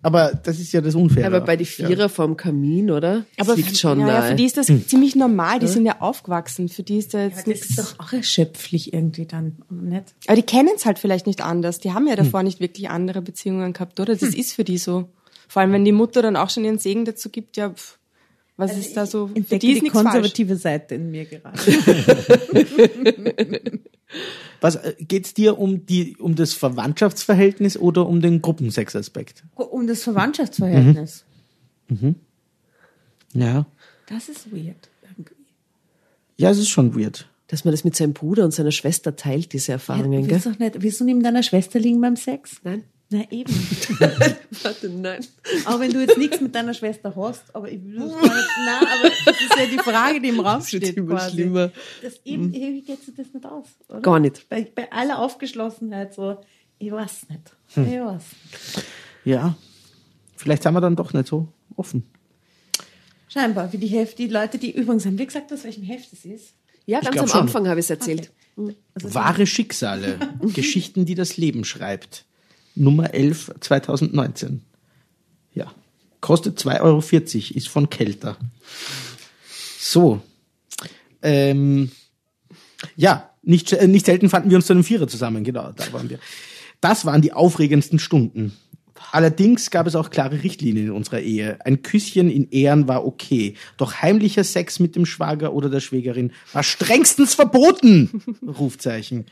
Aber das ist ja das Unfaire. Aber bei die Vierer vorm Kamin, oder? Das Aber liegt schon ja, ja, nahe. für die ist das ziemlich normal. Die sind ja aufgewachsen. Für die ist da jetzt das ist doch auch erschöpflich irgendwie dann, nicht? Aber die kennen es halt vielleicht nicht anders. Die haben ja davor nicht wirklich andere Beziehungen gehabt, oder? Das ist für die so. Vor allem, wenn die Mutter dann auch schon ihren Segen dazu gibt, ja, pff, was ist da so? Für die ist die nichts falsch. konservative Seite in mir gerade. Was äh, geht's dir um die um das Verwandtschaftsverhältnis oder um den Gruppensexaspekt? um das Verwandtschaftsverhältnis. Ja. Das ist weird. irgendwie. Ja, es ist schon weird. Dass man das mit seinem Bruder und seiner Schwester teilt, diese Ja, Erfahrungen, gell? willst doch nicht, willst du neben deiner Schwester liegen beim Sex? Nein. Na eben. Warte, nein. Auch wenn du jetzt nichts mit deiner Schwester hast, aber ich will das gar nicht, nein, aber das ist ja die Frage, die im Raum Das wird steht immer quasi. schlimmer. Das eben, irgendwie geht sich das nicht aus, oder? Gar nicht. Bei, bei aller Aufgeschlossenheit so, ich weiß nicht. Hm. Ich weiß. Ja. Vielleicht sind wir dann doch nicht so offen. Scheinbar, wie die Hälfte, die Leute, die übrigens haben, wie gesagt, aus welchem Heft es ist. Ja, ganz am schon. Anfang habe ich es erzählt. Also Wahre Schicksale. Geschichten, die das Leben schreibt. Nummer 11 2019. Ja. Kostet 2,40 Euro, ist von Kelter. So. Ähm, ja, nicht, äh, nicht selten fanden wir uns zu einem Vierer zusammen, genau, da waren wir. Das waren die aufregendsten Stunden. Allerdings gab es auch klare Richtlinien in unserer Ehe. Ein Küsschen in Ehren war okay, doch heimlicher Sex mit dem Schwager oder der Schwägerin war strengstens verboten! Rufzeichen.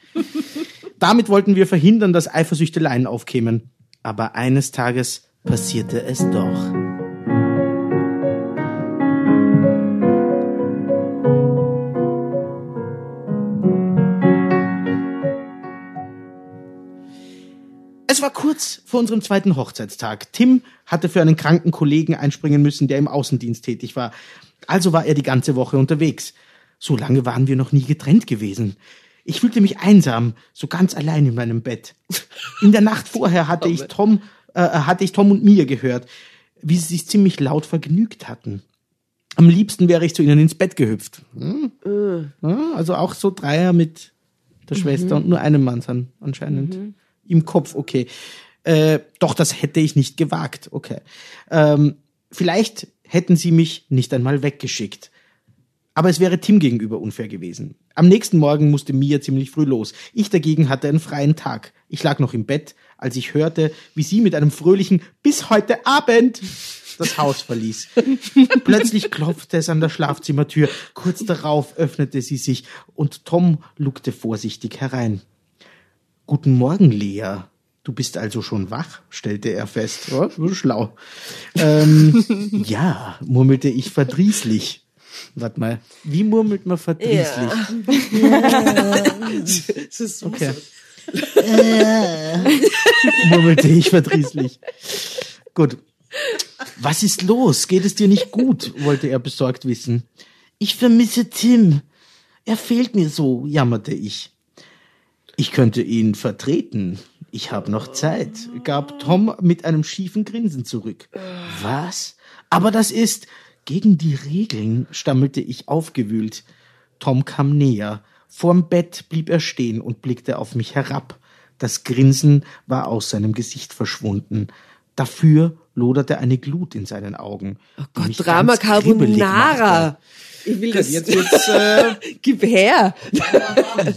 Damit wollten wir verhindern, dass Eifersüchteleien aufkämen. Aber eines Tages passierte es doch. Es war kurz vor unserem zweiten Hochzeitstag. Tim hatte für einen kranken Kollegen einspringen müssen, der im Außendienst tätig war. Also war er die ganze Woche unterwegs. So lange waren wir noch nie getrennt gewesen. Ich fühlte mich einsam, so ganz allein in meinem Bett. In der Nacht vorher hatte ich Tom, äh, hatte ich Tom und Mia gehört, wie sie sich ziemlich laut vergnügt hatten. Am liebsten wäre ich zu ihnen ins Bett gehüpft. Hm? Ja, also auch so Dreier mit der Schwester und nur einem Mann sind anscheinend. Im Kopf, okay. Äh, doch, das hätte ich nicht gewagt, okay. Ähm, vielleicht hätten sie mich nicht einmal weggeschickt. Aber es wäre Tim gegenüber unfair gewesen. Am nächsten Morgen musste Mia ziemlich früh los. Ich dagegen hatte einen freien Tag. Ich lag noch im Bett, als ich hörte, wie sie mit einem fröhlichen Bis heute Abend das Haus verließ. Plötzlich klopfte es an der Schlafzimmertür. Kurz darauf öffnete sie sich und Tom lugte vorsichtig herein. Guten Morgen, Lea. Du bist also schon wach, stellte er fest. Ja, schlau. Ähm, ja, murmelte ich verdrießlich. Warte mal, wie murmelt man verdrießlich? Ja. das ist so Okay. murmelte ich verdrießlich. Gut. Was ist los? Geht es dir nicht gut? wollte er besorgt wissen. Ich vermisse Tim. Er fehlt mir so, jammerte ich. Ich könnte ihn vertreten. Ich habe noch Zeit, gab Tom mit einem schiefen Grinsen zurück. Was? Aber das ist gegen die Regeln, stammelte ich aufgewühlt. Tom kam näher. Vorm Bett blieb er stehen und blickte auf mich herab. Das Grinsen war aus seinem Gesicht verschwunden. Dafür loderte eine Glut in seinen Augen. Oh Gott, Drama Carbonara. Ich will das. Jetzt wird's, äh, Gib her.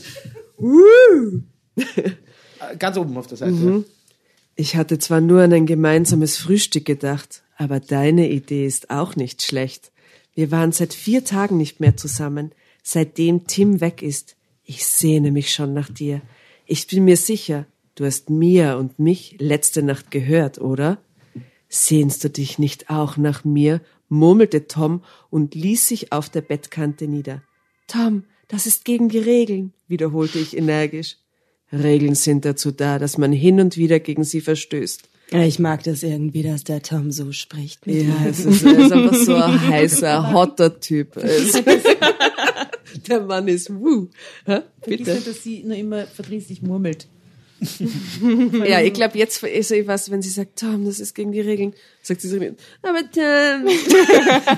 ganz oben auf der Seite. Ich hatte zwar nur an ein gemeinsames Frühstück gedacht, aber deine Idee ist auch nicht schlecht. Wir waren seit vier Tagen nicht mehr zusammen, seitdem Tim weg ist. Ich sehne mich schon nach dir. Ich bin mir sicher, du hast Mia und mich letzte Nacht gehört, oder? Sehnst du dich nicht auch nach mir? murmelte Tom und ließ sich auf der Bettkante nieder. Tom, das ist gegen die Regeln, wiederholte ich energisch. Regeln sind dazu da, dass man hin und wieder gegen sie verstößt. Ich mag das irgendwie, dass der Tom so spricht. mit Ja, es ist, er ist einfach so ein heißer, hotter Typ. Ist- Der Mann ist wuh. Bitte. nicht, dass sie nur immer verdrießlich murmelt. Ja, ich glaube, jetzt ist so was, wenn sie sagt, Tom, das ist gegen die Regeln, sagt sie so, aber Tom,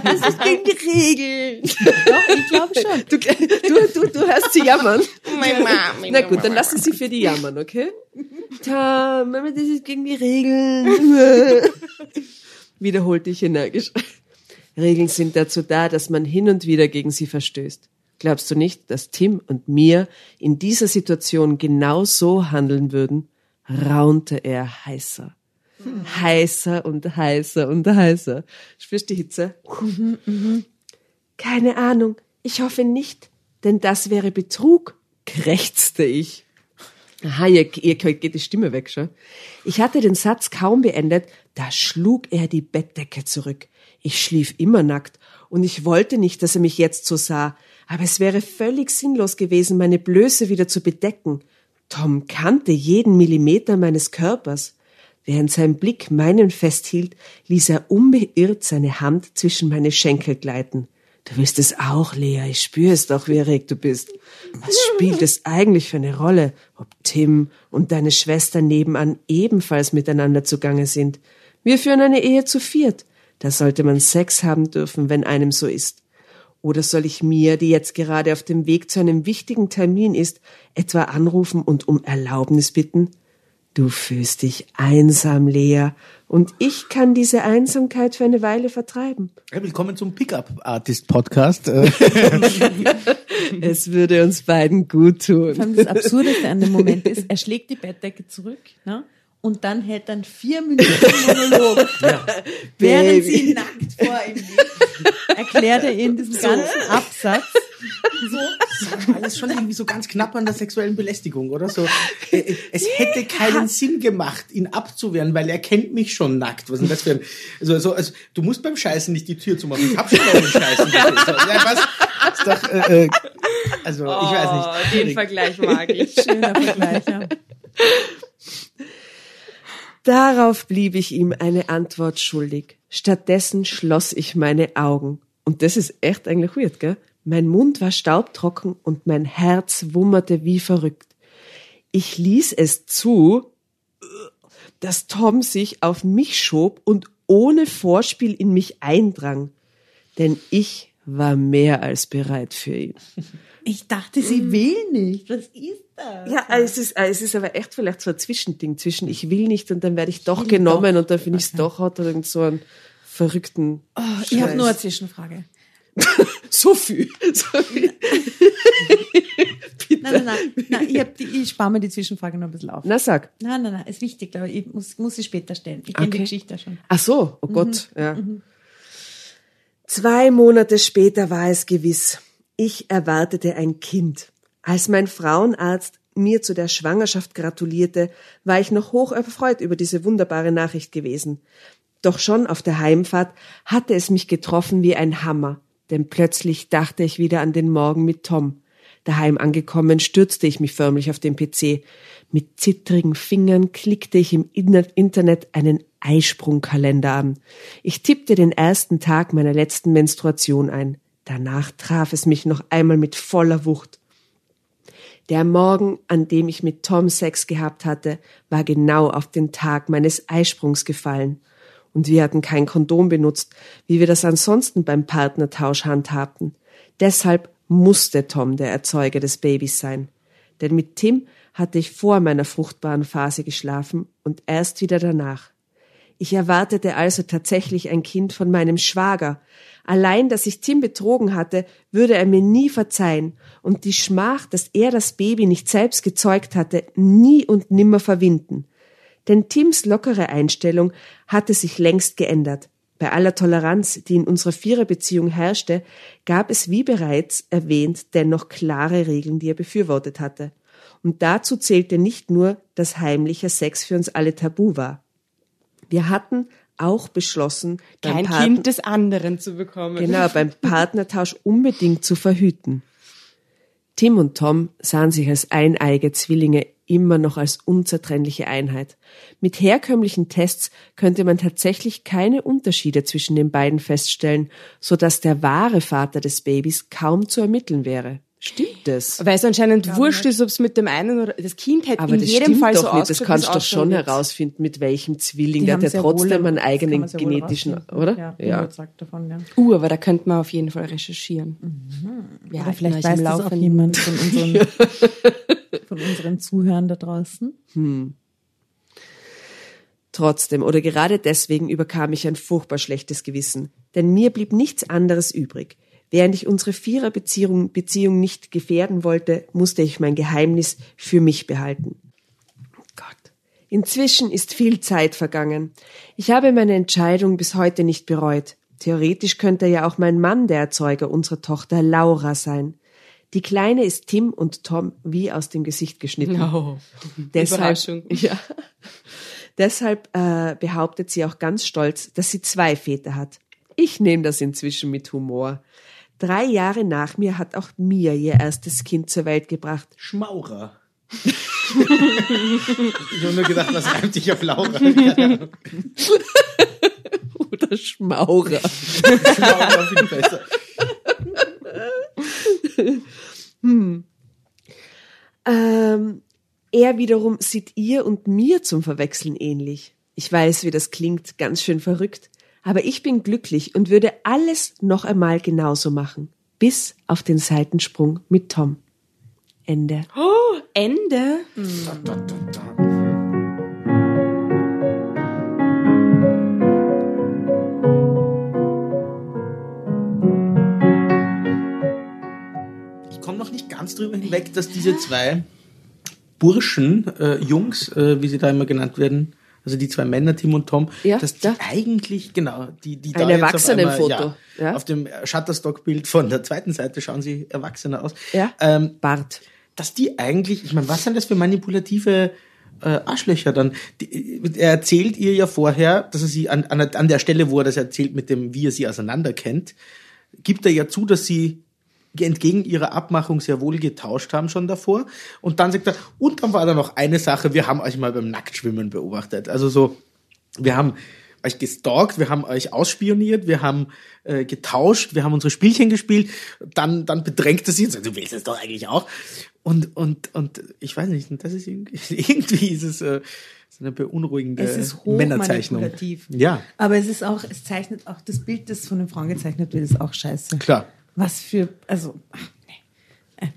das ist gegen die Regeln. Doch, ich glaube schon. Du, du, du, du hörst sie jammern. Na gut, dann lassen sie für die jammern, okay? Tom, aber das ist gegen die Regeln. Wiederholte ich energisch. Regeln sind dazu da, dass man hin und wieder gegen sie verstößt. Glaubst du nicht, dass Tim und mir in dieser Situation genau so handeln würden? raunte er heißer. Heißer und heißer und heißer. Spürst du die Hitze? Keine Ahnung. Ich hoffe nicht, denn das wäre Betrug, krächzte ich. Aha, ihr, ihr geht die Stimme weg, schon. Ich hatte den Satz kaum beendet, da schlug er die Bettdecke zurück. Ich schlief immer nackt und ich wollte nicht, dass er mich jetzt so sah, aber es wäre völlig sinnlos gewesen, meine Blöße wieder zu bedecken. Tom kannte jeden Millimeter meines Körpers. Während sein Blick meinen festhielt, ließ er unbeirrt seine Hand zwischen meine Schenkel gleiten. Du willst es auch, Lea, ich spüre es doch, wie erregt du bist. Was spielt es eigentlich für eine Rolle, ob Tim und deine Schwester nebenan ebenfalls miteinander zugange sind? Wir führen eine Ehe zu viert. Da sollte man Sex haben dürfen, wenn einem so ist. Oder soll ich mir, die jetzt gerade auf dem Weg zu einem wichtigen Termin ist, etwa anrufen und um Erlaubnis bitten? Du fühlst dich einsam, Lea, und ich kann diese Einsamkeit für eine Weile vertreiben. Willkommen zum Pickup Artist Podcast. Es würde uns beiden gut tun. das Absurdeste an dem Moment ist, er schlägt die Bettdecke zurück ne? Und dann hält er einen vier Minuten Monolog, während Baby. sie nackt vor ihm liegt. Erklärt er in diesem ganzen Absatz, alles schon irgendwie so ganz knapp an der sexuellen Belästigung, oder so. Äh, Es hätte keinen Sinn gemacht, ihn abzuwehren, weil er kennt mich schon nackt. Was ist denn das für ein, also, also, also du musst beim Scheißen nicht die Tür zumachen. Ich hab schon mal den Scheißen. gesehen. So, ja, was? Ist doch, äh, äh, also, ich weiß nicht. den Schwierig. Vergleich mag ich. schöner Vergleich, ja. Darauf blieb ich ihm eine Antwort schuldig. Stattdessen schloss ich meine Augen. Und das ist echt eigentlich weird, gell? Mein Mund war staubtrocken und mein Herz wummerte wie verrückt. Ich ließ es zu, dass Tom sich auf mich schob und ohne Vorspiel in mich eindrang. Denn ich war mehr als bereit für ihn. Ich dachte, sie will nicht. Was ist das? Ja, es ist, es ist aber echt vielleicht so ein Zwischending zwischen ich will nicht und dann werde ich doch genommen doch. und dann finde ich es doch hat er irgend so einen verrückten. Oh, ich habe nur eine Zwischenfrage. so viel. So viel. Nein, nein, nein, nein ich, die, ich spare mir die Zwischenfrage noch ein bisschen auf. Na sag. Nein, nein, nein, ist wichtig, glaube ich. Ich muss, muss sie später stellen. Ich kenne die Okay. Geschichte schon. Ach so, oh Gott, ja. Zwei Monate später war es gewiss. Ich erwartete ein Kind. Als mein Frauenarzt mir zu der Schwangerschaft gratulierte, war ich noch hoch erfreut über diese wunderbare Nachricht gewesen. Doch schon auf der Heimfahrt hatte es mich getroffen wie ein Hammer, denn plötzlich dachte ich wieder an den Morgen mit Tom. Daheim angekommen, stürzte ich mich förmlich auf den PC. Mit zittrigen Fingern klickte ich im Inter- Internet einen Eisprungkalender an. Ich tippte den ersten Tag meiner letzten Menstruation ein. Danach traf es mich noch einmal mit voller Wucht. Der Morgen, an dem ich mit Tom Sex gehabt hatte, war genau auf den Tag meines Eisprungs gefallen. Und wir hatten kein Kondom benutzt, wie wir das ansonsten beim Partnertausch handhabten. Deshalb musste Tom der Erzeuger des Babys sein. Denn mit Tim hatte ich vor meiner fruchtbaren Phase geschlafen und erst wieder danach. Ich erwartete also tatsächlich ein Kind von meinem Schwager. Allein, dass ich Tim betrogen hatte, würde er mir nie verzeihen und die Schmach, dass er das Baby nicht selbst gezeugt hatte, nie und nimmer verwinden. Denn Tims lockere Einstellung hatte sich längst geändert. Bei aller Toleranz, die in unserer Viererbeziehung herrschte, gab es, wie bereits erwähnt, dennoch klare Regeln, die er befürwortet hatte. Und dazu zählte nicht nur, dass heimlicher Sex für uns alle tabu war. Wir hatten auch beschlossen, Kein Partner- Kind des anderen zu bekommen. Genau, beim Partnertausch unbedingt zu verhüten. Tim und Tom sahen sich als eineige Zwillinge immer noch als unzertrennliche Einheit. Mit herkömmlichen Tests könnte man tatsächlich keine Unterschiede zwischen den beiden feststellen, so dass der wahre Vater des Babys kaum zu ermitteln wäre. Stimmt das? Weil es anscheinend wurscht ist, ob es mit dem einen oder das Kind hätte Aber in das jedem Fall doch so nicht. Das kannst du doch schon wird. herausfinden, mit welchem Zwilling. Die Der hat ja wohl- trotzdem einen eigenen genetischen, oder? Ja, ja. Sagt davon, ja. Uh, aber da könnte man auf jeden Fall recherchieren. Wir Oder halten vielleicht weiß das auch jemand von unseren, von unseren Zuhörern da draußen. Trotzdem oder gerade deswegen überkam ich ein furchtbar schlechtes Gewissen, denn mir blieb nichts anderes übrig. Während ich unsere Viererbeziehung Beziehung nicht gefährden wollte, musste ich mein Geheimnis für mich behalten. Gott. Inzwischen ist viel Zeit vergangen. Ich habe meine Entscheidung bis heute nicht bereut. Theoretisch könnte ja auch mein Mann der Erzeuger unserer Tochter Laura sein. Die Kleine ist Tim und Tom wie aus dem Gesicht geschnitten. Oh. Deshalb, Überraschung. ja. Deshalb äh, behauptet sie auch ganz stolz, dass sie zwei Väter hat. Ich nehme das inzwischen mit Humor. Drei Jahre nach mir hat auch mir ihr erstes Kind zur Welt gebracht. Schmaurer. ich habe nur gedacht, was reimt sich auf Laura? Oder Schmaurer. Schmaurer viel besser. Ähm, er wiederum sieht ihr und mir zum Verwechseln ähnlich. Ich weiß, wie das klingt, ganz schön verrückt. Aber ich bin glücklich und würde alles noch einmal genauso machen. Bis auf den Seitensprung mit Tom. Ende. Oh, Ende. Ich komme noch nicht ganz drüber hinweg, dass diese zwei Burschen, äh, Jungs, äh, wie sie da immer genannt werden, also die zwei Männer, Tim und Tom, Ja, dass die da. eigentlich, genau, die, die Ein da auf Erwachsenenfoto, ja, ja. Auf dem Shutterstock-Bild von der zweiten Seite schauen sie erwachsener aus. Ja. Ähm, Bart. dass die eigentlich, ich meine, was sind das für manipulative äh, Arschlöcher dann? Die, er erzählt ihr ja vorher, dass er sie an, an, an der Stelle, wo er das erzählt, mit dem, wie er sie auseinander kennt, gibt er ja zu, dass sie entgegen ihrer Abmachung sehr wohl getauscht haben schon davor. Und dann sagt er, und dann war da noch eine Sache, wir haben euch mal beim Nacktschwimmen beobachtet. Also so, wir haben euch gestalkt, wir haben euch ausspioniert, wir haben äh, getauscht, wir haben unsere Spielchen gespielt, dann, dann bedrängt er sie und sagt, du willst es doch eigentlich auch. Und, und, und ich weiß nicht, das ist irgendwie, irgendwie ist es äh, so eine beunruhigende Es ist hoch Männerzeichnung. manipulativ. Ja, Aber es ist auch, es zeichnet auch das Bild, das von den Frauen gezeichnet wird, ist auch scheiße. klar. Was für, also, ach, nee. Äh,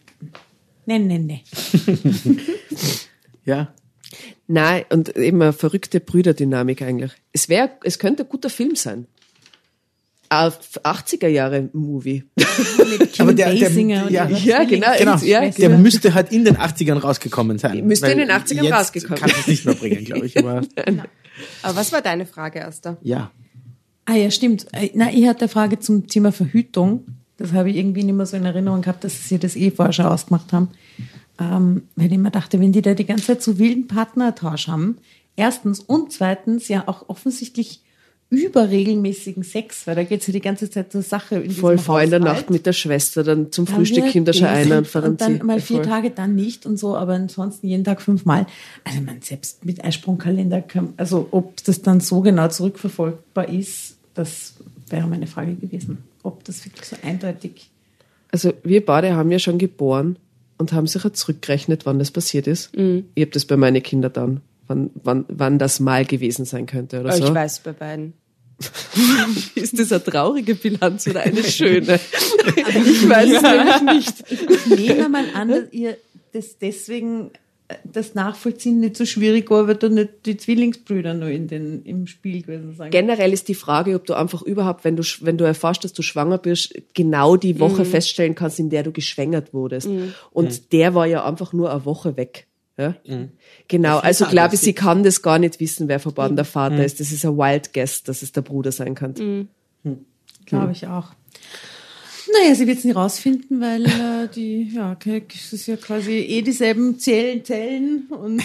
Nee, nee, nee. Ja. Nein, und eben eine verrückte Brüderdynamik eigentlich. Es wäre, es könnte ein guter Film sein. Auf 80er Jahre Movie. Aber der- der- und ja. Ja, genau, Genau, ja, der genau. müsste halt in den 80ern rausgekommen sein. Müsste in den 80ern jetzt rausgekommen. Kann es nicht mehr bringen, glaube ich. Aber Aber was war deine Frage, Asta? ja. Ah ja, stimmt. Äh, Na, ich hatte eine Frage zum Thema Verhütung. Das habe ich irgendwie nicht mehr so in Erinnerung gehabt, dass sie das eh vorher schon ausgemacht haben. Ähm, weil ich mir dachte, wenn die da die ganze Zeit so wilden Partnertausch haben, erstens und zweitens ja auch offensichtlich überregelmäßigen Sex, weil da geht es ja die ganze Zeit zur Sache. In Voll vor in der. Nacht mit der Schwester, dann zum Dann Frühstück wird hinter schon einer und und dann mal vier Voll. Tage, dann nicht und so, aber ansonsten jeden Tag fünfmal. Also man selbst mit Eisprungkalender kann, also ob das dann so genau zurückverfolgbar ist, das wäre meine Frage gewesen. Ob das wirklich so eindeutig. Also wir beide haben ja schon geboren und haben sicher zurückgerechnet, wann das passiert ist. Mhm. Ich habe das bei meinen Kindern dann, wann, wann, wann das mal gewesen sein könnte oder Oh, so. Ich weiß bei beiden. Ist das eine traurige Bilanz oder eine schöne? ich weiß es nämlich nicht. Ich nehme mal an, dass ihr das deswegen das Nachvollziehen nicht so schwierig war, weil da nicht die Zwillingsbrüder nur in den, im Spiel gewesen sind. Generell ist die Frage, ob du einfach überhaupt, wenn du, wenn du erfährst, dass du schwanger bist, genau die Woche Mhm. feststellen kannst, in der du geschwängert wurdest. Und der war ja einfach nur eine Woche weg. Ja? Genau, also glaube ich, sie kann das gar nicht wissen, wer verbaden der Vater ist. Das ist ein Wild Guess, dass es der Bruder sein kann. Glaube ich auch. Naja, sie wird es nie rausfinden, weil äh, die, ja, okay, es ist ja quasi eh dieselben Zellen, Zellen und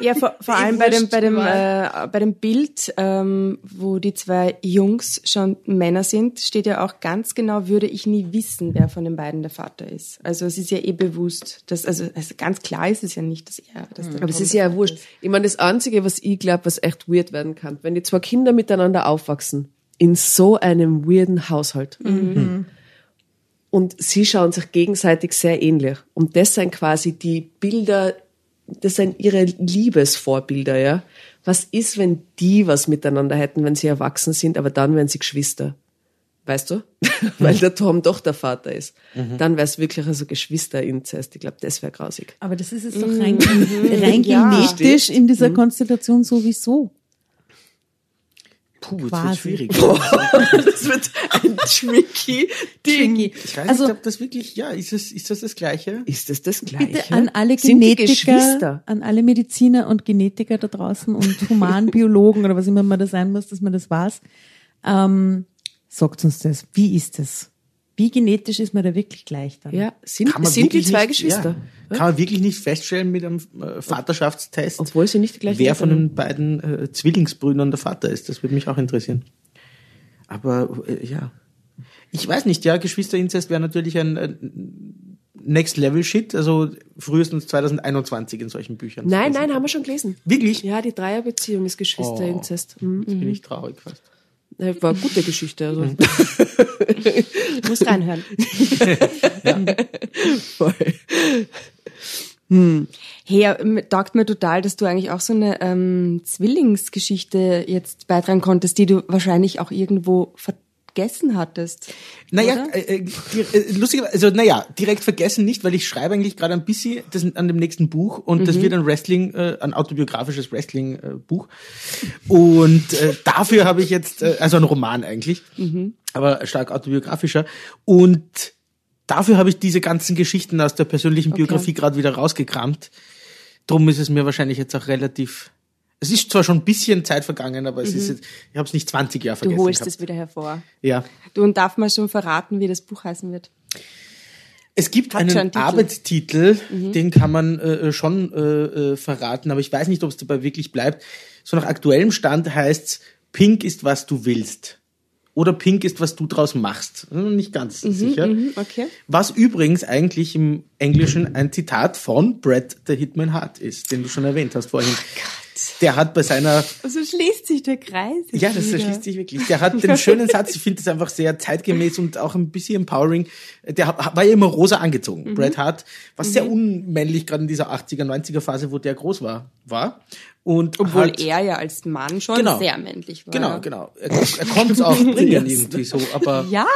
Ja, vor, vor Eh allem bei dem, bei dem, äh, bei dem Bild, ähm, wo die zwei Jungs schon Männer sind, steht ja auch ganz genau, würde ich nie wissen, wer von den beiden der Vater ist. Also es ist ja eh bewusst, dass, also, also ganz klar ist es ja nicht, dass er, dass der Aber es ist ja Vater wurscht. Ich meine, das Einzige, was ich glaube, was echt weird werden kann, wenn die zwei Kinder miteinander aufwachsen, in so einem weirden Haushalt. Und sie schauen sich gegenseitig sehr ähnlich. Und das sind quasi die Bilder, das sind ihre Liebesvorbilder, ja. Was ist, wenn die was miteinander hätten, wenn sie erwachsen sind, aber dann wären sie Geschwister? Weißt du? Weil der Tom doch der Vater ist. Dann wäre es wirklich also Geschwisterinzest. Ich glaube, das wäre grausig. Aber das ist es doch rein, rein Ja. genetisch in dieser Konstellation sowieso. Puh, Quasi. wird schwierig. Das wird ein tricky Ding. Ich weiß Also- nicht, ob das wirklich, ja, ist es, ist das das Gleiche? Ist das das Gleiche? Bitte an alle Sind Genetiker, an alle Mediziner und Genetiker da draußen und Humanbiologen oder was immer man da sein muss, dass man das weiß. Ähm, sagt uns das. Wie ist das? Wie genetisch ist man da wirklich gleich dann? Ja, sind, sind die zwei nicht, Geschwister? Ja, kann man wirklich nicht feststellen mit einem äh, Vaterschaftstest, Obwohl sie nicht die gleichen wer von den beiden äh, Zwillingsbrüdern der Vater ist. Das würde mich auch interessieren. Aber äh, ja, ich weiß nicht. Ja, Geschwisterinzest wäre natürlich ein, ein Next Level Shit. Also frühestens 2021 in solchen Büchern. Nein, nein, haben wir schon gelesen. Wirklich? Ja, die Dreierbeziehung ist Geschwisterinzest. Mhm. Jetzt bin ich traurig fast. Äh, War eine gute Geschichte. Also. Ich muss reinhören. Voll. Hey, ja, m- taugt mir total, dass du eigentlich auch so eine ähm, Zwillingsgeschichte jetzt beitragen konntest, die du wahrscheinlich auch irgendwo vergessen hattest. Naja, äh, äh, äh, lustigerweise, also naja, direkt vergessen nicht, weil ich schreibe eigentlich gerade ein bisschen das, an dem nächsten Buch und Mhm. das wird ein Wrestling, äh, ein autobiografisches Wrestling-Buch. und äh, dafür habe ich jetzt, äh, also ein Roman eigentlich, Mhm. aber stark autobiografischer. Und dafür habe ich diese ganzen Geschichten aus der persönlichen Biografie gerade wieder rausgekramt. Drum ist es mir wahrscheinlich jetzt auch relativ. Es ist zwar schon ein bisschen Zeit vergangen, aber es ist jetzt, ich habe es nicht 20 Jahre Du vergessen. holst gehabt. es wieder hervor. Ja. Du und darf man schon verraten, wie das Buch heißen wird? Es gibt Hat einen einen Titel. Mhm. Arbeitstitel, den kann man äh, schon äh, äh, verraten, aber ich weiß nicht, ob es dabei wirklich bleibt. So nach aktuellem Stand heißt's Pink ist, was du willst. Oder Pink ist, was du draus machst. Hm, Nicht ganz sicher. Mhm, okay. Was übrigens eigentlich im Englischen ein Zitat von Brad the Hitman Hart ist, den du schon erwähnt hast vorhin. Der hat bei seiner Also schließt sich der Kreis. ja, das wieder. erschließt sich wirklich. Der hat den schönen Satz, ich finde das einfach sehr zeitgemäß und auch ein bisschen empowering. Der war ja immer rosa angezogen. Mhm. Bret Hart, was sehr unmännlich gerade in dieser 80er, 90er Phase, wo der groß war, war. Und Obwohl hat, er ja als Mann schon Genau. sehr männlich war. Genau, genau. Er, er konnte es auch bringen irgendwie so, aber Ja.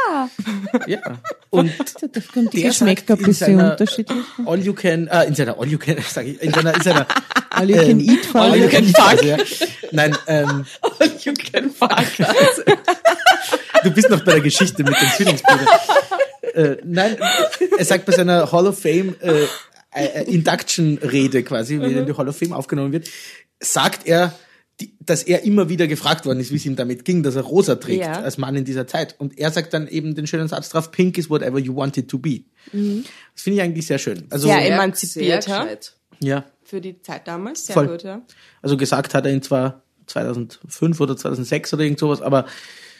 ja. Und Das kommt die der Geschmäcker ein sagt in bisschen seiner unterschiedlich. All You Can, äh, in seiner All You Can, sag ich, in seiner, in seiner All you can eat for All all you can fuck. also, ja. Nein, ähm, you can fuck. du bist noch bei der Geschichte mit den Zwillingsbrüdern. äh, nein, er sagt bei seiner Hall of Fame äh, äh, Induction-Rede quasi, wie in die Hall of Fame aufgenommen wird, sagt er, die, dass er immer wieder gefragt worden ist, wie es ihm damit ging, dass er rosa trägt Ja. als Mann in dieser Zeit. Und er sagt dann eben den schönen Satz drauf, pink is whatever you want it to be. Das finde ich eigentlich sehr schön. Also, Sehr Sehr emanzipiert, gescheit. ja, Für die Zeit damals, sehr Voll. gut, ja. also gesagt hat er ihn zwar 2005 oder 2006 oder irgend sowas, aber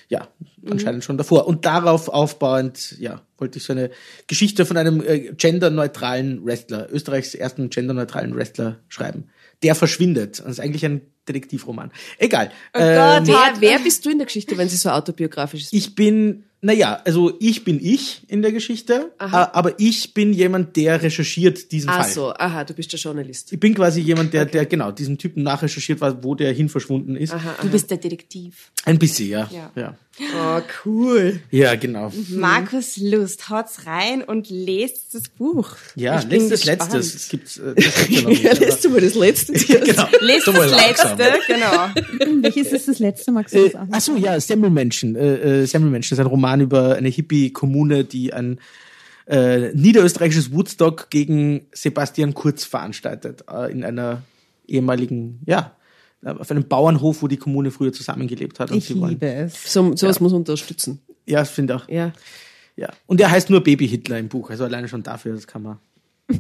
ja, anscheinend schon davor. Und darauf aufbauend, ja, wollte ich so eine Geschichte von einem äh, genderneutralen Wrestler, Österreichs ersten genderneutralen Wrestler schreiben. Der verschwindet. Das ist eigentlich ein Detektivroman. Egal. Oh Ähm, Gott, Wer, wer bist du in der Geschichte, wenn sie so autobiografisch ist? ich bin, naja, also ich bin ich in der Geschichte, äh, aber ich bin jemand, der recherchiert diesen Ach Fall. so, aha, du bist der Journalist. Ich bin quasi jemand, der, der genau diesen Typen nachrecherchiert, war, wo der hin verschwunden ist. Du bist der Detektiv. Ein bisschen, ja. Ja. Ja, Oh, cool. ja genau. Markus Lust, haut's rein und lest das Buch. Ja, Ich gespannt. letztes. Es gibt, äh, das gibt's ja nicht, lässt du mal das letzte. genau. Lest das langsam. letzte, genau. Welches ist das letzte, das Äh, auch? ach so, ja, Semmelmenschen. Äh, äh, Semmelmenschen ist ein Roman über eine Hippie-Kommune, die ein äh, niederösterreichisches Woodstock gegen Sebastian Kurz veranstaltet. Äh, in einer ehemaligen, ja, auf einem Bauernhof, wo die Kommune früher zusammengelebt hat. Und Ich sie wollen, liebe es. So, sowas muss man unterstützen. Ja, ich finde auch. Ja. Ja. Und er heißt nur Baby Hitler im Buch. Also alleine schon dafür, das kann man.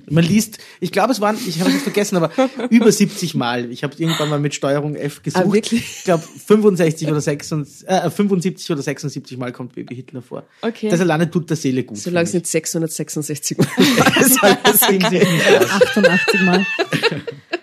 Man liest, ich glaube, es waren, ich habe es vergessen, aber über 70 Mal. Ich habe irgendwann mal mit Steuerung F gesucht. Ah, wirklich? Ich glaube, 65 oder 76, äh, 75 oder 76 Mal kommt Baby Hitler vor. Okay. Das alleine tut der Seele gut. Solange es nicht 666 Mal aus. 88 Mal.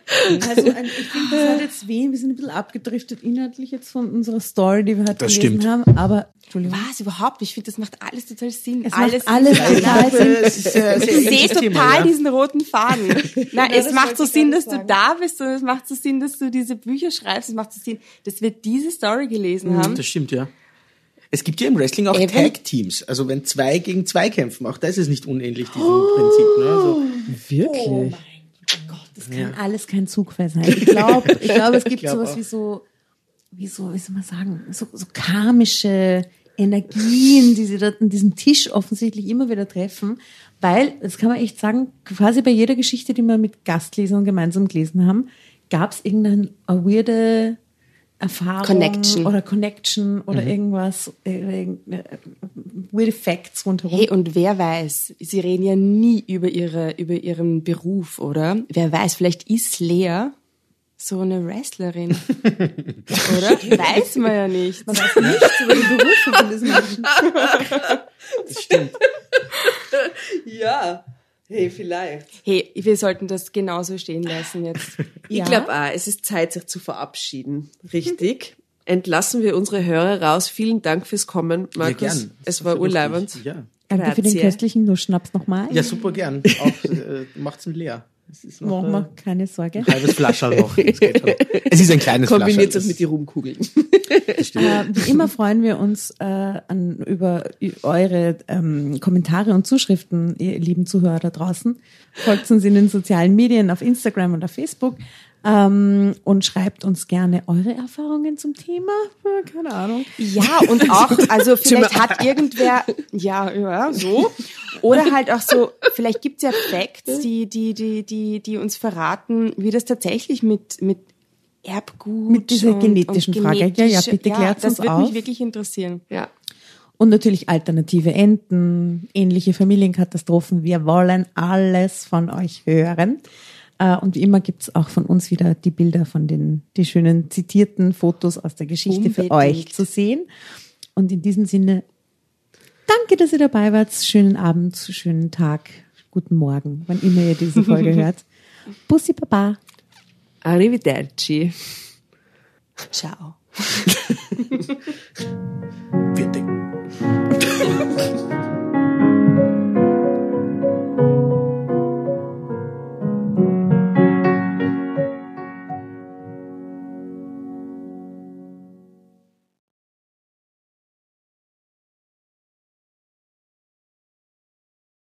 Also ein, ich finde, das hat jetzt weh. Wir sind ein bisschen abgedriftet inhaltlich jetzt von unserer Story, die wir heute Das gelesen stimmt. haben. Aber, Entschuldigung. Was, überhaupt. Ich finde, das macht alles total Sinn. Es alles macht alles total Sinn. Es ist, Ich sehe total Thema, ja. diesen roten Faden. Nein, es das macht so Sinn, dass du sagen. da bist und es macht so Sinn, dass du diese Bücher schreibst. Es macht so Sinn, dass wir diese Story gelesen haben. Das stimmt, ja. Es gibt ja im Wrestling auch. Tag-Teams. Also wenn zwei gegen zwei kämpfen, auch das ist nicht unähnlich diesem Prinzip. Ne? Also, Wirklich? Das kann alles kein Zugfall sein. Ich glaube, ich glaub, es gibt glaub sowas auch. wie so, wie so, wie soll man sagen, so, so karmische Energien, die sie dort an diesem Tisch offensichtlich immer wieder treffen. Weil, das kann man echt sagen, quasi bei jeder Geschichte, die wir mit Gastlesern gemeinsam gelesen haben, gab es irgendeine weirde Erfahrung Connection. oder Connection oder irgendwas, äh, irgendeine, äh, weird Facts rundherum. Hey, und wer weiß, sie reden ja nie über ihre, über ihren Beruf, oder? Wer weiß, vielleicht ist Lea so eine Wrestlerin. oder? Weiß man ja nicht. Man weiß nichts über die Berufe von diesen Menschen. das stimmt. Ja. Hey, vielleicht. Hey, wir sollten das genauso stehen lassen jetzt. Ich Ja. glaube auch, es ist Zeit, sich zu verabschieden. Richtig. Entlassen wir unsere Hörer raus. Vielen Dank fürs Kommen, Ja, Markus. gern. es war ist urleibend. Ja. Danke für den köstlichen Lustschnaps nochmal. ja, super gern. Auch äh, macht's ihn leer. Es ist noch Machen äh, wir keine Sorge. ein halbes Flascherl noch. Das geht schon. Es ist ein kleines Kombiniert Flascherl. es mit den Rumkugeln. Äh, wie immer freuen wir uns äh, an, über eure ähm, Kommentare und Zuschriften, ihr lieben Zuhörer da draußen. Folgt uns in den sozialen Medien auf Instagram und auf Facebook ähm, und schreibt uns gerne eure Erfahrungen zum Thema. Keine Ahnung. Ja, und auch, also vielleicht hat irgendwer, ja, ja, so. Oder halt auch so, vielleicht gibt's ja Facts, die, die, die, die, die uns verraten, wie das tatsächlich mit, mit Erbgut Mit dieser und, genetischen und Frage. Ja, ja, bitte ja, klärt's das uns würde auf. mich wirklich interessieren. Ja. Und natürlich alternative Enden, ähnliche Familienkatastrophen. Wir wollen alles von euch hören. Äh, und wie immer gibt es auch von uns wieder die Bilder von den, die schönen zitierten Fotos aus der Geschichte Unbedingt. für euch zu sehen. Und in diesem Sinne, danke, dass ihr dabei wart. Schönen Abend, schönen Tag, guten Morgen, wann immer ihr diese Folge hört. Bussi Baba. Arrivederci. Ciao. Vierte.